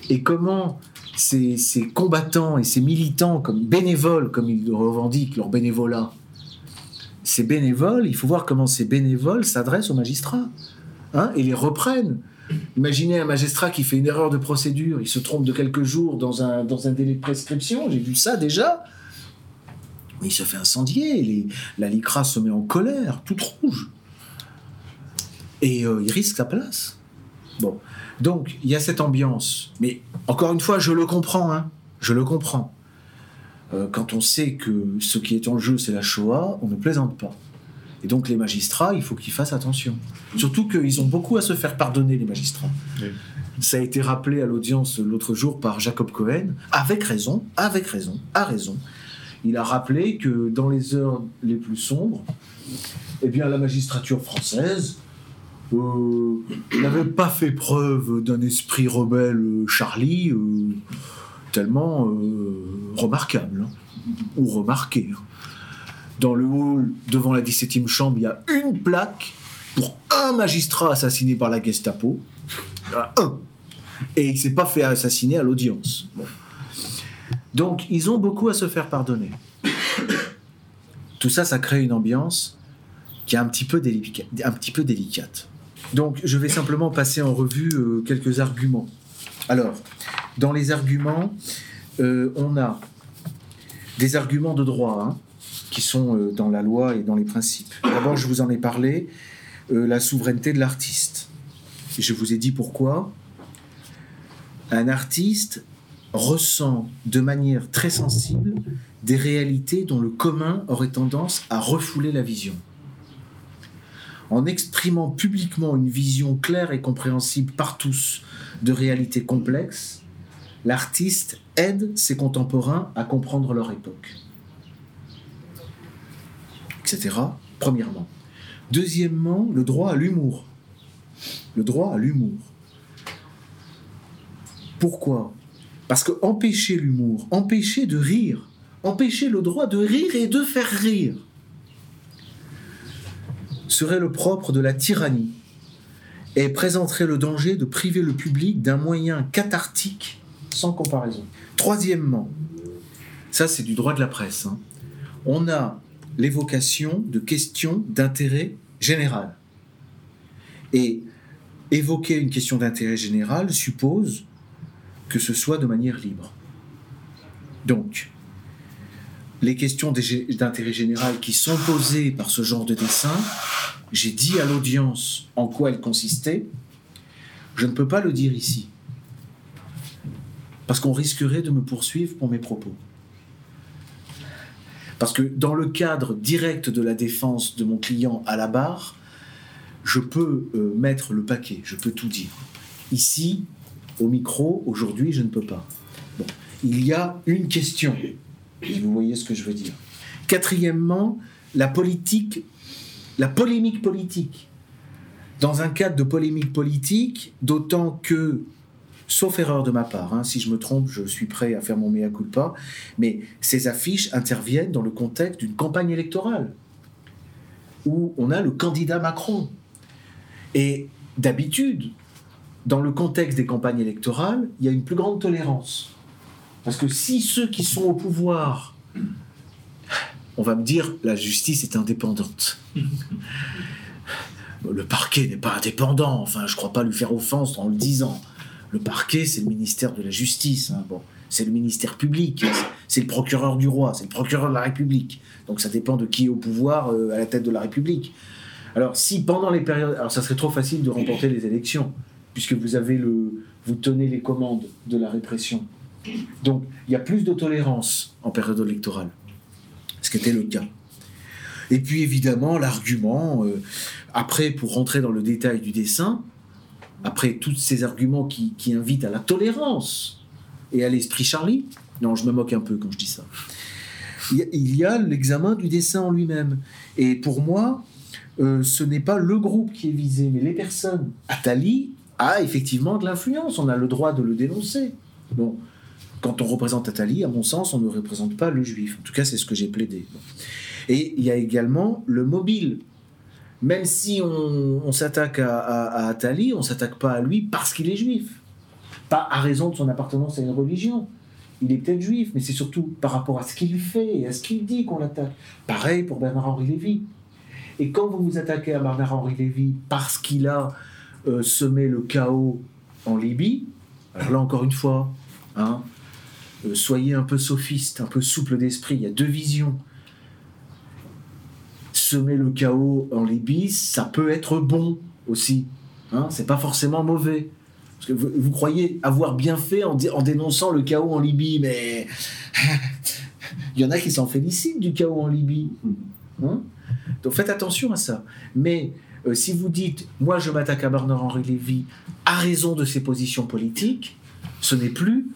et comment ces, ces combattants et ces militants, comme bénévoles, comme ils revendiquent leur bénévolat, ces bénévoles, il faut voir comment ces bénévoles s'adressent aux magistrats hein, et les reprennent. Imaginez un magistrat qui fait une erreur de procédure, il se trompe de quelques jours dans un, délai de prescription, j'ai vu ça déjà. Il se fait incendier, la LICRA se met en colère, toute rouge. Et euh, il risque sa place. Bon. Donc, il y a cette ambiance. Mais encore une fois, je le comprends. Hein. Je le comprends. Euh, quand on sait que ce qui est en jeu, c'est la Shoah, on ne plaisante pas. Et donc, les magistrats, il faut qu'ils fassent attention. Surtout qu'ils ont beaucoup à se faire pardonner, les magistrats. Oui. Ça a été rappelé à l'audience l'autre jour par Jacob Cohen, avec raison, avec raison, à raison. Il a rappelé que dans les heures les plus sombres, eh bien, la magistrature française euh, n'avait pas fait preuve d'un esprit rebelle euh, Charlie euh, tellement euh, remarquable hein, ou remarqué. hein. Dans le hall, devant la 17e chambre, il y a une plaque pour un magistrat assassiné par la Gestapo. Il y en a un. Et il s'est pas fait assassiner à l'audience. Donc, ils ont beaucoup à se faire pardonner. Tout ça, ça crée une ambiance qui est un petit peu, délica- un petit peu délicate. Donc, je vais simplement passer en revue euh, quelques arguments. Alors, dans les arguments, euh, on a des arguments de droit hein, qui sont euh, dans la loi et dans les principes. D'abord, je vous en ai parlé, euh, la souveraineté de l'artiste. Je vous ai dit pourquoi. Un artiste ressent de manière très sensible des réalités dont le commun aurait tendance à refouler la vision. En exprimant publiquement une vision claire et compréhensible par tous de réalités complexes, l'artiste aide ses contemporains à comprendre leur époque. Etc. Premièrement. Deuxièmement, le droit à l'humour. Le droit à l'humour. Pourquoi? Parce que empêcher l'humour, empêcher de rire, empêcher le droit de rire et de faire rire, serait le propre de la tyrannie et présenterait le danger de priver le public d'un moyen cathartique sans comparaison. Troisièmement, ça c'est du droit de la presse, hein, on a l'évocation de questions d'intérêt général. Et évoquer une question d'intérêt général suppose que ce soit de manière libre. Donc, les questions d'intérêt général qui sont posées par ce genre de dessin, j'ai dit à l'audience en quoi elles consistaient, je ne peux pas le dire ici, parce qu'on risquerait de me poursuivre pour mes propos. Parce que dans le cadre direct de la défense de mon client à la barre, je peux euh, mettre le paquet, je peux tout dire. Ici, au micro, aujourd'hui, je ne peux pas. Bon. Il y a une question, et vous voyez ce que je veux dire. Quatrièmement, la politique, la polémique politique. Dans un cadre de polémique politique, d'autant que, sauf erreur de ma part, hein, si je me trompe, je suis prêt à faire mon mea culpa, mais ces affiches interviennent dans le contexte d'une campagne électorale, où on a le candidat Macron. Et d'habitude, dans le contexte des campagnes électorales, il y a une plus grande tolérance. Parce que si ceux qui sont au pouvoir, on va me dire, la justice est indépendante. (laughs) Le parquet n'est pas indépendant, enfin, je ne crois pas lui faire offense en le disant. Le parquet, c'est le ministère de la Justice. hein, bon. c'est le ministère public, c'est le procureur du roi, c'est le procureur de la République. Donc ça dépend de qui est au pouvoir euh, à la tête de la République. Alors si pendant les périodes, alors ça serait trop facile de remporter les élections, puisque vous avez le, vous tenez les commandes de la répression. Donc il y a plus de tolérance en période électorale, ce qui était le cas. Et puis évidemment l'argument, euh, après pour rentrer dans le détail du dessin, après tous ces arguments qui, invitent à la tolérance et à l'esprit Charlie, non je me moque un peu quand je dis ça, il y a- l'examen du dessin en lui-même. Et pour moi, euh, ce n'est pas le groupe qui est visé, mais les personnes. Attali a effectivement de l'influence, on a le droit de le dénoncer. Bon, quand on représente Attali, à mon sens, on ne représente pas le juif. En tout cas, c'est ce que j'ai plaidé. Et il y a également le mobile. Même si on, s'attaque à Attali, on s'attaque pas à lui parce qu'il est juif. Pas à raison de son appartenance à une religion. Il est peut-être juif, mais c'est surtout par rapport à ce qu'il fait et à ce qu'il dit qu'on l'attaque. Pareil pour Bernard-Henri Lévy. Et quand vous vous attaquez à Bernard-Henri Lévy parce qu'il a euh, semé le chaos en Libye, alors là encore une fois, hein, euh, soyez un peu sophiste, un peu souple d'esprit, il y a deux visions. Semer le chaos en Libye, ça peut être bon aussi. Hein, c'est pas forcément mauvais. Parce que vous, croyez avoir bien fait en, dé- en dénonçant le chaos en Libye, mais (laughs) il y en a qui s'en félicitent du chaos en Libye. Hein donc faites attention à ça. Mais euh, si vous dites, moi je m'attaque à Bernard-Henri Lévy à raison de ses positions politiques, ce n'est plus,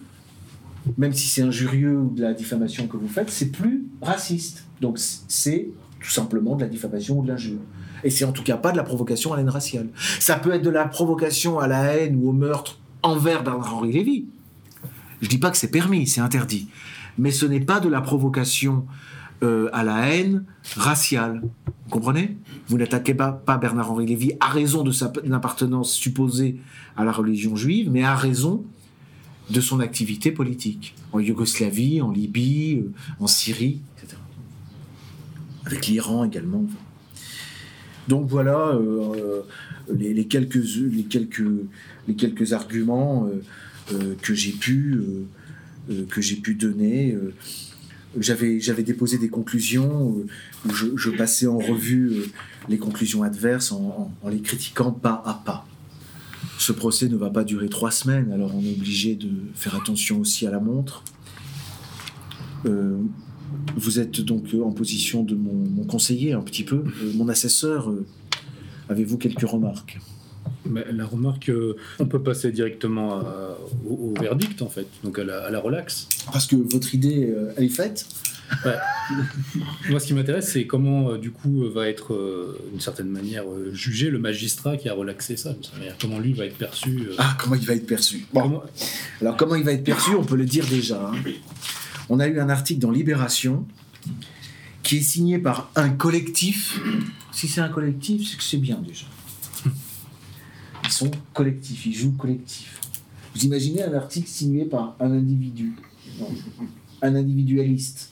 même si c'est injurieux ou de la diffamation que vous faites, c'est plus raciste. Donc c'est tout simplement de la diffamation ou de l'injure. Et c'est en tout cas pas de la provocation à la haine raciale. Ça peut être de la provocation à la haine ou au meurtre envers Bernard-Henri Lévy. Je dis pas que c'est permis, c'est interdit. Mais ce n'est pas de la provocation euh, à la haine raciale. Vous comprenez? Vous n'attaquez pas, Bernard-Henri Lévy à raison de sa appartenance supposée à la religion juive, mais à raison de son activité politique. En Yougoslavie, en Libye, euh, en Syrie, etc. Avec l'Iran également. Donc voilà euh, euh, les, quelques, les, quelques, les quelques arguments euh, que j'ai pu, que j'ai pu donner. j'avais, j'avais déposé des conclusions où je, passais en revue les conclusions adverses en, les critiquant pas à pas. Ce procès ne va pas durer trois semaines, alors on est obligé de faire attention aussi à la montre. Vous êtes donc euh, en position de mon, mon conseiller un petit peu, euh, mon assesseur. euh, Avez-vous quelques remarques? Mais la remarque, euh, on peut passer directement à- au, au verdict en fait, donc à la, à la relax. Parce que votre idée, euh, elle est faite. Moi, ce qui m'intéresse, c'est comment, euh, du coup, va être, d'une certaine manière, jugé le magistrat qui a relaxé ça. Comment lui va être perçu. Ah, comment il va être perçu? Bon, comment- Alors comment il va être perçu, on peut le dire déjà. hein. On a eu un article dans Libération qui est signé par un collectif. Si c'est un collectif, c'est que c'est bien déjà. Ils sont collectifs, ils jouent collectif. Vous imaginez un article signé par un individu. Un individualiste.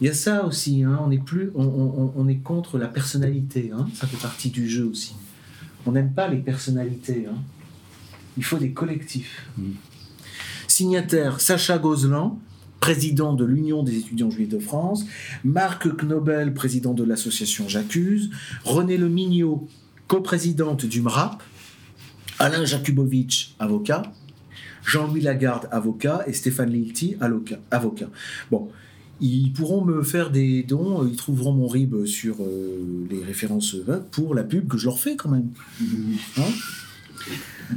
Il y a ça aussi, hein, on, est plus, on, est contre la personnalité, hein, ça fait partie du jeu aussi. On n'aime pas les personnalités. hein. Il faut des collectifs. Signataires Sacha Gozlan, président de l'Union des étudiants juifs de France, Marc Knobel, président de l'association J'accuse, René Le Mignot, coprésidente du MRAP, Alain Jakubowicz, avocat, Jean-Louis Lagarde, avocat, et Stéphane Lilti, avocat. Bon, ils pourront me faire des dons, ils trouveront mon RIB sur euh, les références euh, pour la pub que je leur fais quand même. Hein?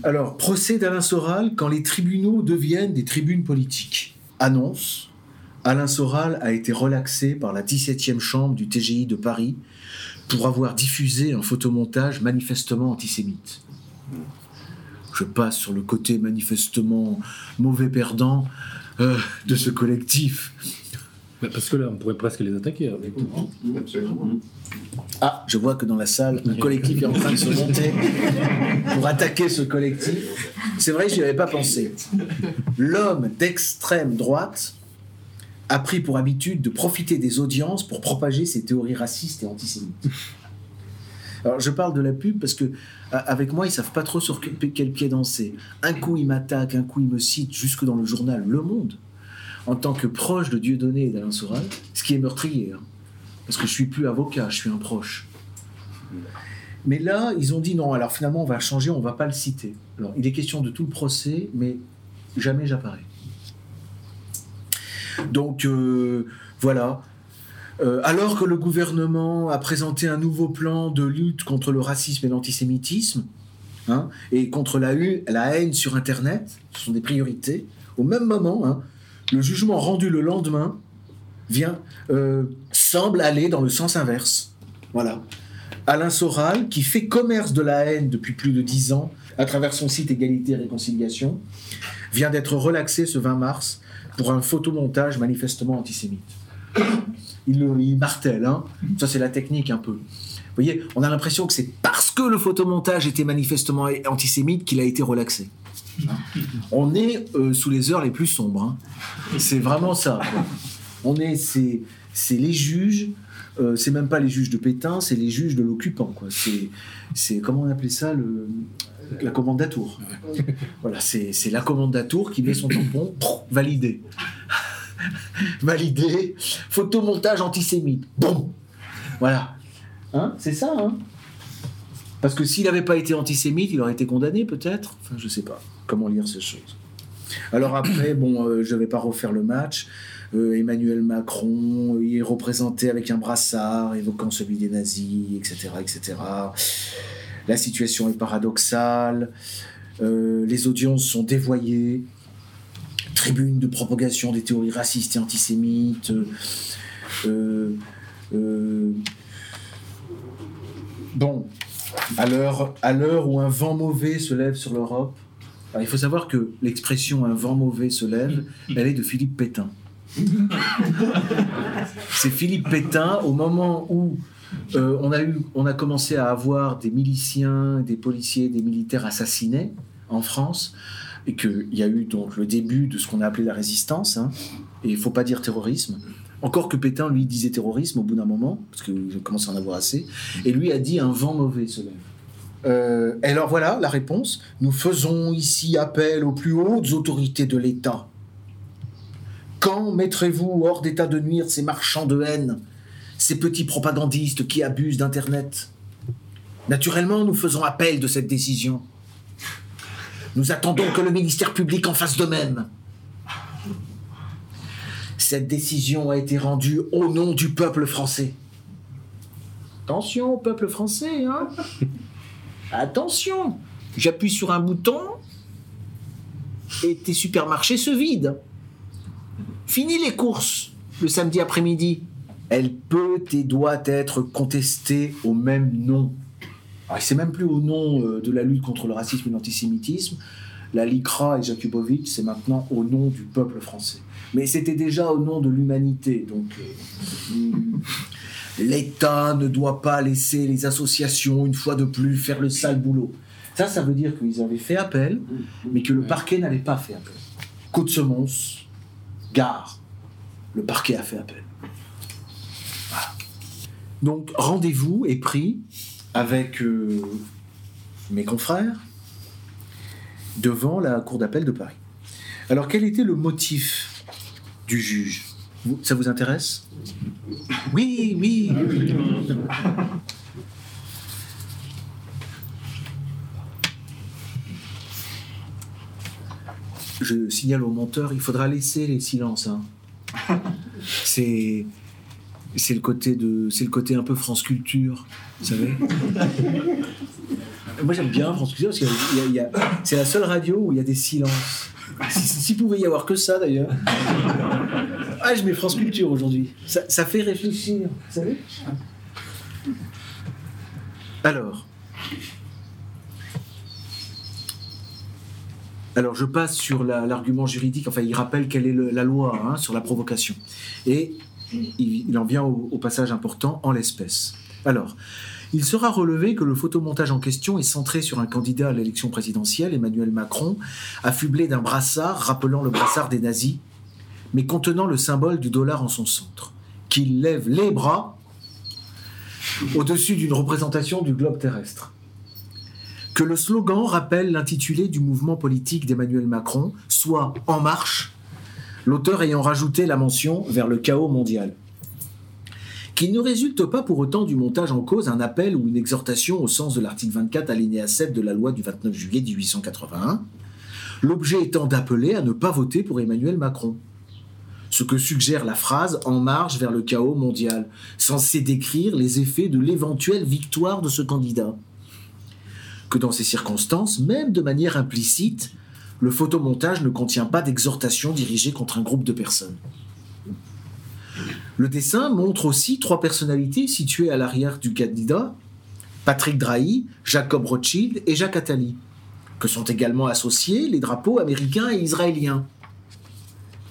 Alors, procès d'Alain Soral quand les tribunaux deviennent des tribunes politiques. Annonce Alain Soral a été relaxé par la 17e chambre du TGI de Paris pour avoir diffusé un photomontage manifestement antisémite. Je passe sur le côté manifestement mauvais perdant euh, de ce collectif. Bah, parce que là, on pourrait presque les attaquer. avec- Absolument. Ah, je vois que dans la salle, un collectif est en train de se monter pour attaquer ce collectif. C'est vrai, j'y avais pas pensé. L'homme d'extrême droite a pris pour habitude de profiter des audiences pour propager ses théories racistes et antisémites. Alors je parle de la pub parce que avec moi ils savent pas trop sur quel pied danser. Un coup il m'attaque, un coup il me cite jusque dans le journal Le Monde en tant que proche de Dieudonné et d'Alain Soral, ce qui est meurtrier. hein. parce que je suis plus avocat, je suis un proche. Mais là, ils ont dit non, alors finalement on va changer, on va pas le citer. Alors il est question de tout le procès, mais jamais j'apparais. Donc euh, voilà. Euh, alors que le gouvernement a présenté un nouveau plan de lutte contre le racisme et l'antisémitisme, hein, et contre la, haine sur Internet, ce sont des priorités, au même moment, hein, le jugement rendu le lendemain vient, euh, semble aller dans le sens inverse. Voilà. Alain Soral, qui fait commerce de la haine depuis plus de dix ans à travers son site Égalité et Réconciliation, vient d'être relaxé ce 20 mars pour un photomontage manifestement antisémite. Il, il martèle, hein. ça c'est la technique un peu. Vous voyez, on a l'impression que c'est parce que le photomontage était manifestement antisémite qu'il a été relaxé. On est euh, sous les heures les plus sombres. hein. C'est vraiment ça. On est, c'est, c'est les juges. euh, c'est même pas les juges de Pétain, c'est les juges de l'occupant. Quoi. C'est, c'est comment on appelait ça le, la commandatour. Voilà, c'est, c'est la commandatour qui met son tampon, validé. (laughs) validé. Photomontage antisémite. Bon. Voilà. Hein c'est ça, hein Parce que s'il n'avait pas été antisémite, il aurait été condamné peut-être? Enfin, je sais pas comment lire ces choses. Alors après, bon, euh, je ne vais pas refaire le match. Euh, Emmanuel Macron, il est représenté avec un brassard évoquant celui des nazis, etc., etc. La situation est paradoxale. Euh, les audiences sont dévoyées. Tribune de propagation des théories racistes et antisémites. Bon, à l'heure où un vent mauvais se lève sur l'Europe, alors, il faut savoir que l'expression un vent mauvais se lève, (laughs) elle est de Philippe Pétain. (laughs) C'est Philippe Pétain au moment où euh, on, a eu, on a commencé à avoir des miliciens, des policiers, des militaires assassinés en France, et qu'il y a eu donc le début de ce qu'on a appelé la résistance, hein, et il faut pas dire terrorisme. Encore que Pétain, lui, disait terrorisme au bout d'un moment, parce qu'il commence à en avoir assez, et lui a dit un vent mauvais se lève. Euh, et alors voilà la réponse. Nous faisons ici appel aux plus hautes autorités de l'État. Quand mettrez-vous hors d'état de nuire ces marchands de haine, ces petits propagandistes qui abusent d'Internet? Naturellement, nous faisons appel de cette décision. Nous attendons que le ministère public en fasse de même. Cette décision a été rendue au nom du peuple français. Attention au peuple français, hein? Attention J'appuie sur un bouton et tes supermarchés se vident. Fini les courses le samedi après-midi. Elle peut et doit être contestée au même nom. C'est même plus au nom euh, de la lutte contre le racisme et l'antisémitisme. La LICRA et Jakubowicz, c'est maintenant au nom du peuple français. Mais c'était déjà au nom de l'humanité. Donc, euh, l'État ne doit pas laisser les associations, une fois de plus, faire le sale boulot. Ça, ça veut dire qu'ils avaient fait appel, mais que le parquet n'avait pas fait appel. Côte-Semonce, gare, le parquet a fait appel. Voilà. Donc, rendez-vous est pris avec euh, mes confrères devant la Cour d'appel de Paris. Alors, quel était le motif du juge? Ça vous intéresse? Oui, oui. Je signale au monteur, il faudra laisser les silences. hein. C'est c'est le côté de c'est le côté un peu France Culture, vous savez. Moi j'aime bien France Culture parce que c'est la seule radio où il y a des silences. Si- si- S'il pouvait y avoir que ça d'ailleurs. Mets France Culture aujourd'hui. Ça, fait réfléchir, vous savez. Alors. Je passe sur la- l'argument juridique. Enfin, il rappelle quelle est la loi hein, sur la provocation. Et il, en vient au passage important en l'espèce. Alors, il sera relevé que le photomontage en question est centré sur un candidat à l'élection présidentielle, Emmanuel Macron, affublé d'un brassard rappelant le brassard des nazis, mais contenant le symbole du dollar en son centre, qu'il lève les bras au-dessus d'une représentation du globe terrestre. Que le slogan rappelle l'intitulé du mouvement politique d'Emmanuel Macron, soit En marche, l'auteur ayant rajouté la mention vers le chaos mondial. Qu'il ne résulte pas pour autant du montage en cause un appel ou une exhortation au sens de l'article 24 alinéa 7 de la loi du 29 juillet 1881, l'objet étant d'appeler à ne pas voter pour Emmanuel Macron. Ce que suggère la phrase En marche vers le chaos mondial, censée décrire les effets de l'éventuelle victoire de ce candidat. Que dans ces circonstances, même de manière implicite, le photomontage ne contient pas d'exhortation dirigée contre un groupe de personnes. Le dessin montre aussi trois personnalités situées à l'arrière du candidat, Patrick Drahi, Jacob Rothschild et Jacques Attali, que sont également associés les drapeaux américains et israéliens.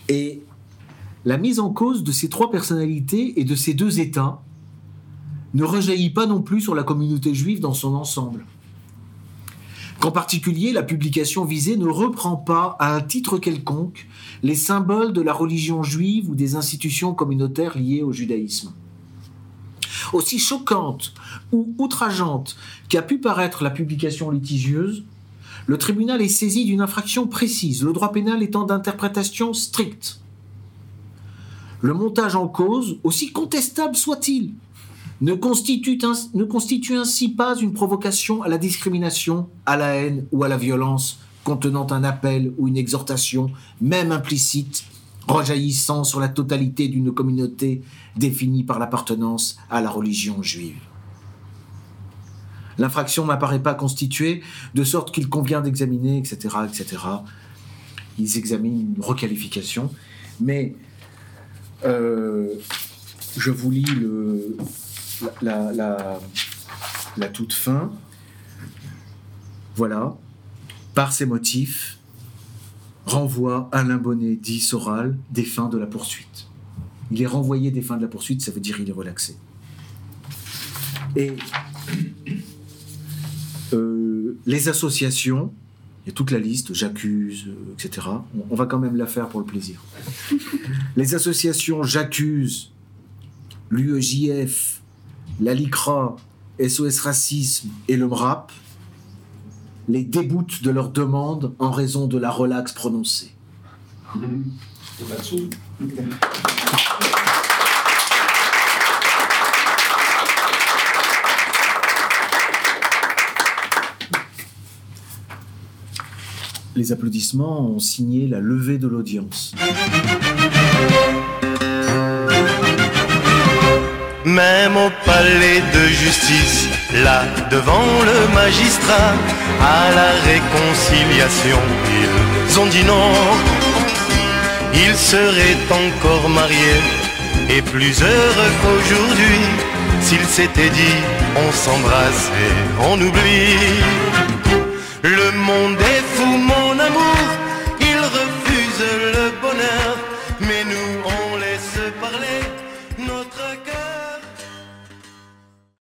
Et la mise en cause de ces trois personnalités et de ces deux États ne rejaillit pas non plus sur la communauté juive dans son ensemble qu'en particulier la publication visée ne reprend pas à un titre quelconque les symboles de la religion juive ou des institutions communautaires liées au judaïsme. Aussi choquante ou outrageante qu'a pu paraître la publication litigieuse, le tribunal est saisi d'une infraction précise, le droit pénal étant d'interprétation stricte. Le montage en cause, aussi contestable soit-il, ne constitue, ainsi pas une provocation à la discrimination, à la haine ou à la violence contenant un appel ou une exhortation, même implicite, rejaillissant sur la totalité d'une communauté définie par l'appartenance à la religion juive. L'infraction n'apparaît pas constituée, de sorte qu'il convient d'examiner, etc., etc. Ils examinent une requalification, mais euh, je vous lis la, toute fin. Voilà. Par ces motifs, renvoie Alain Bonnet, dit Soral, des fins de la poursuite. Il est renvoyé des fins de la poursuite, ça veut dire il est relaxé. Et euh, les associations, y a toute la liste, j'accuse, euh, etc. On, va quand même la faire pour le plaisir. (laughs) Les associations J'accuse, l'UEJF, la LICRA, SOS Racisme et le MRAP les déboutent de leurs demandes en raison de la relaxe prononcée. (laughs) Les applaudissements ont signé la levée de l'audience. Même au palais de justice, là devant le magistrat, à la réconciliation, ils ont dit non. Ils seraient encore mariés et plus heureux qu'aujourd'hui s'ils s'étaient dit on s'embrasse et on oublie. Le monde est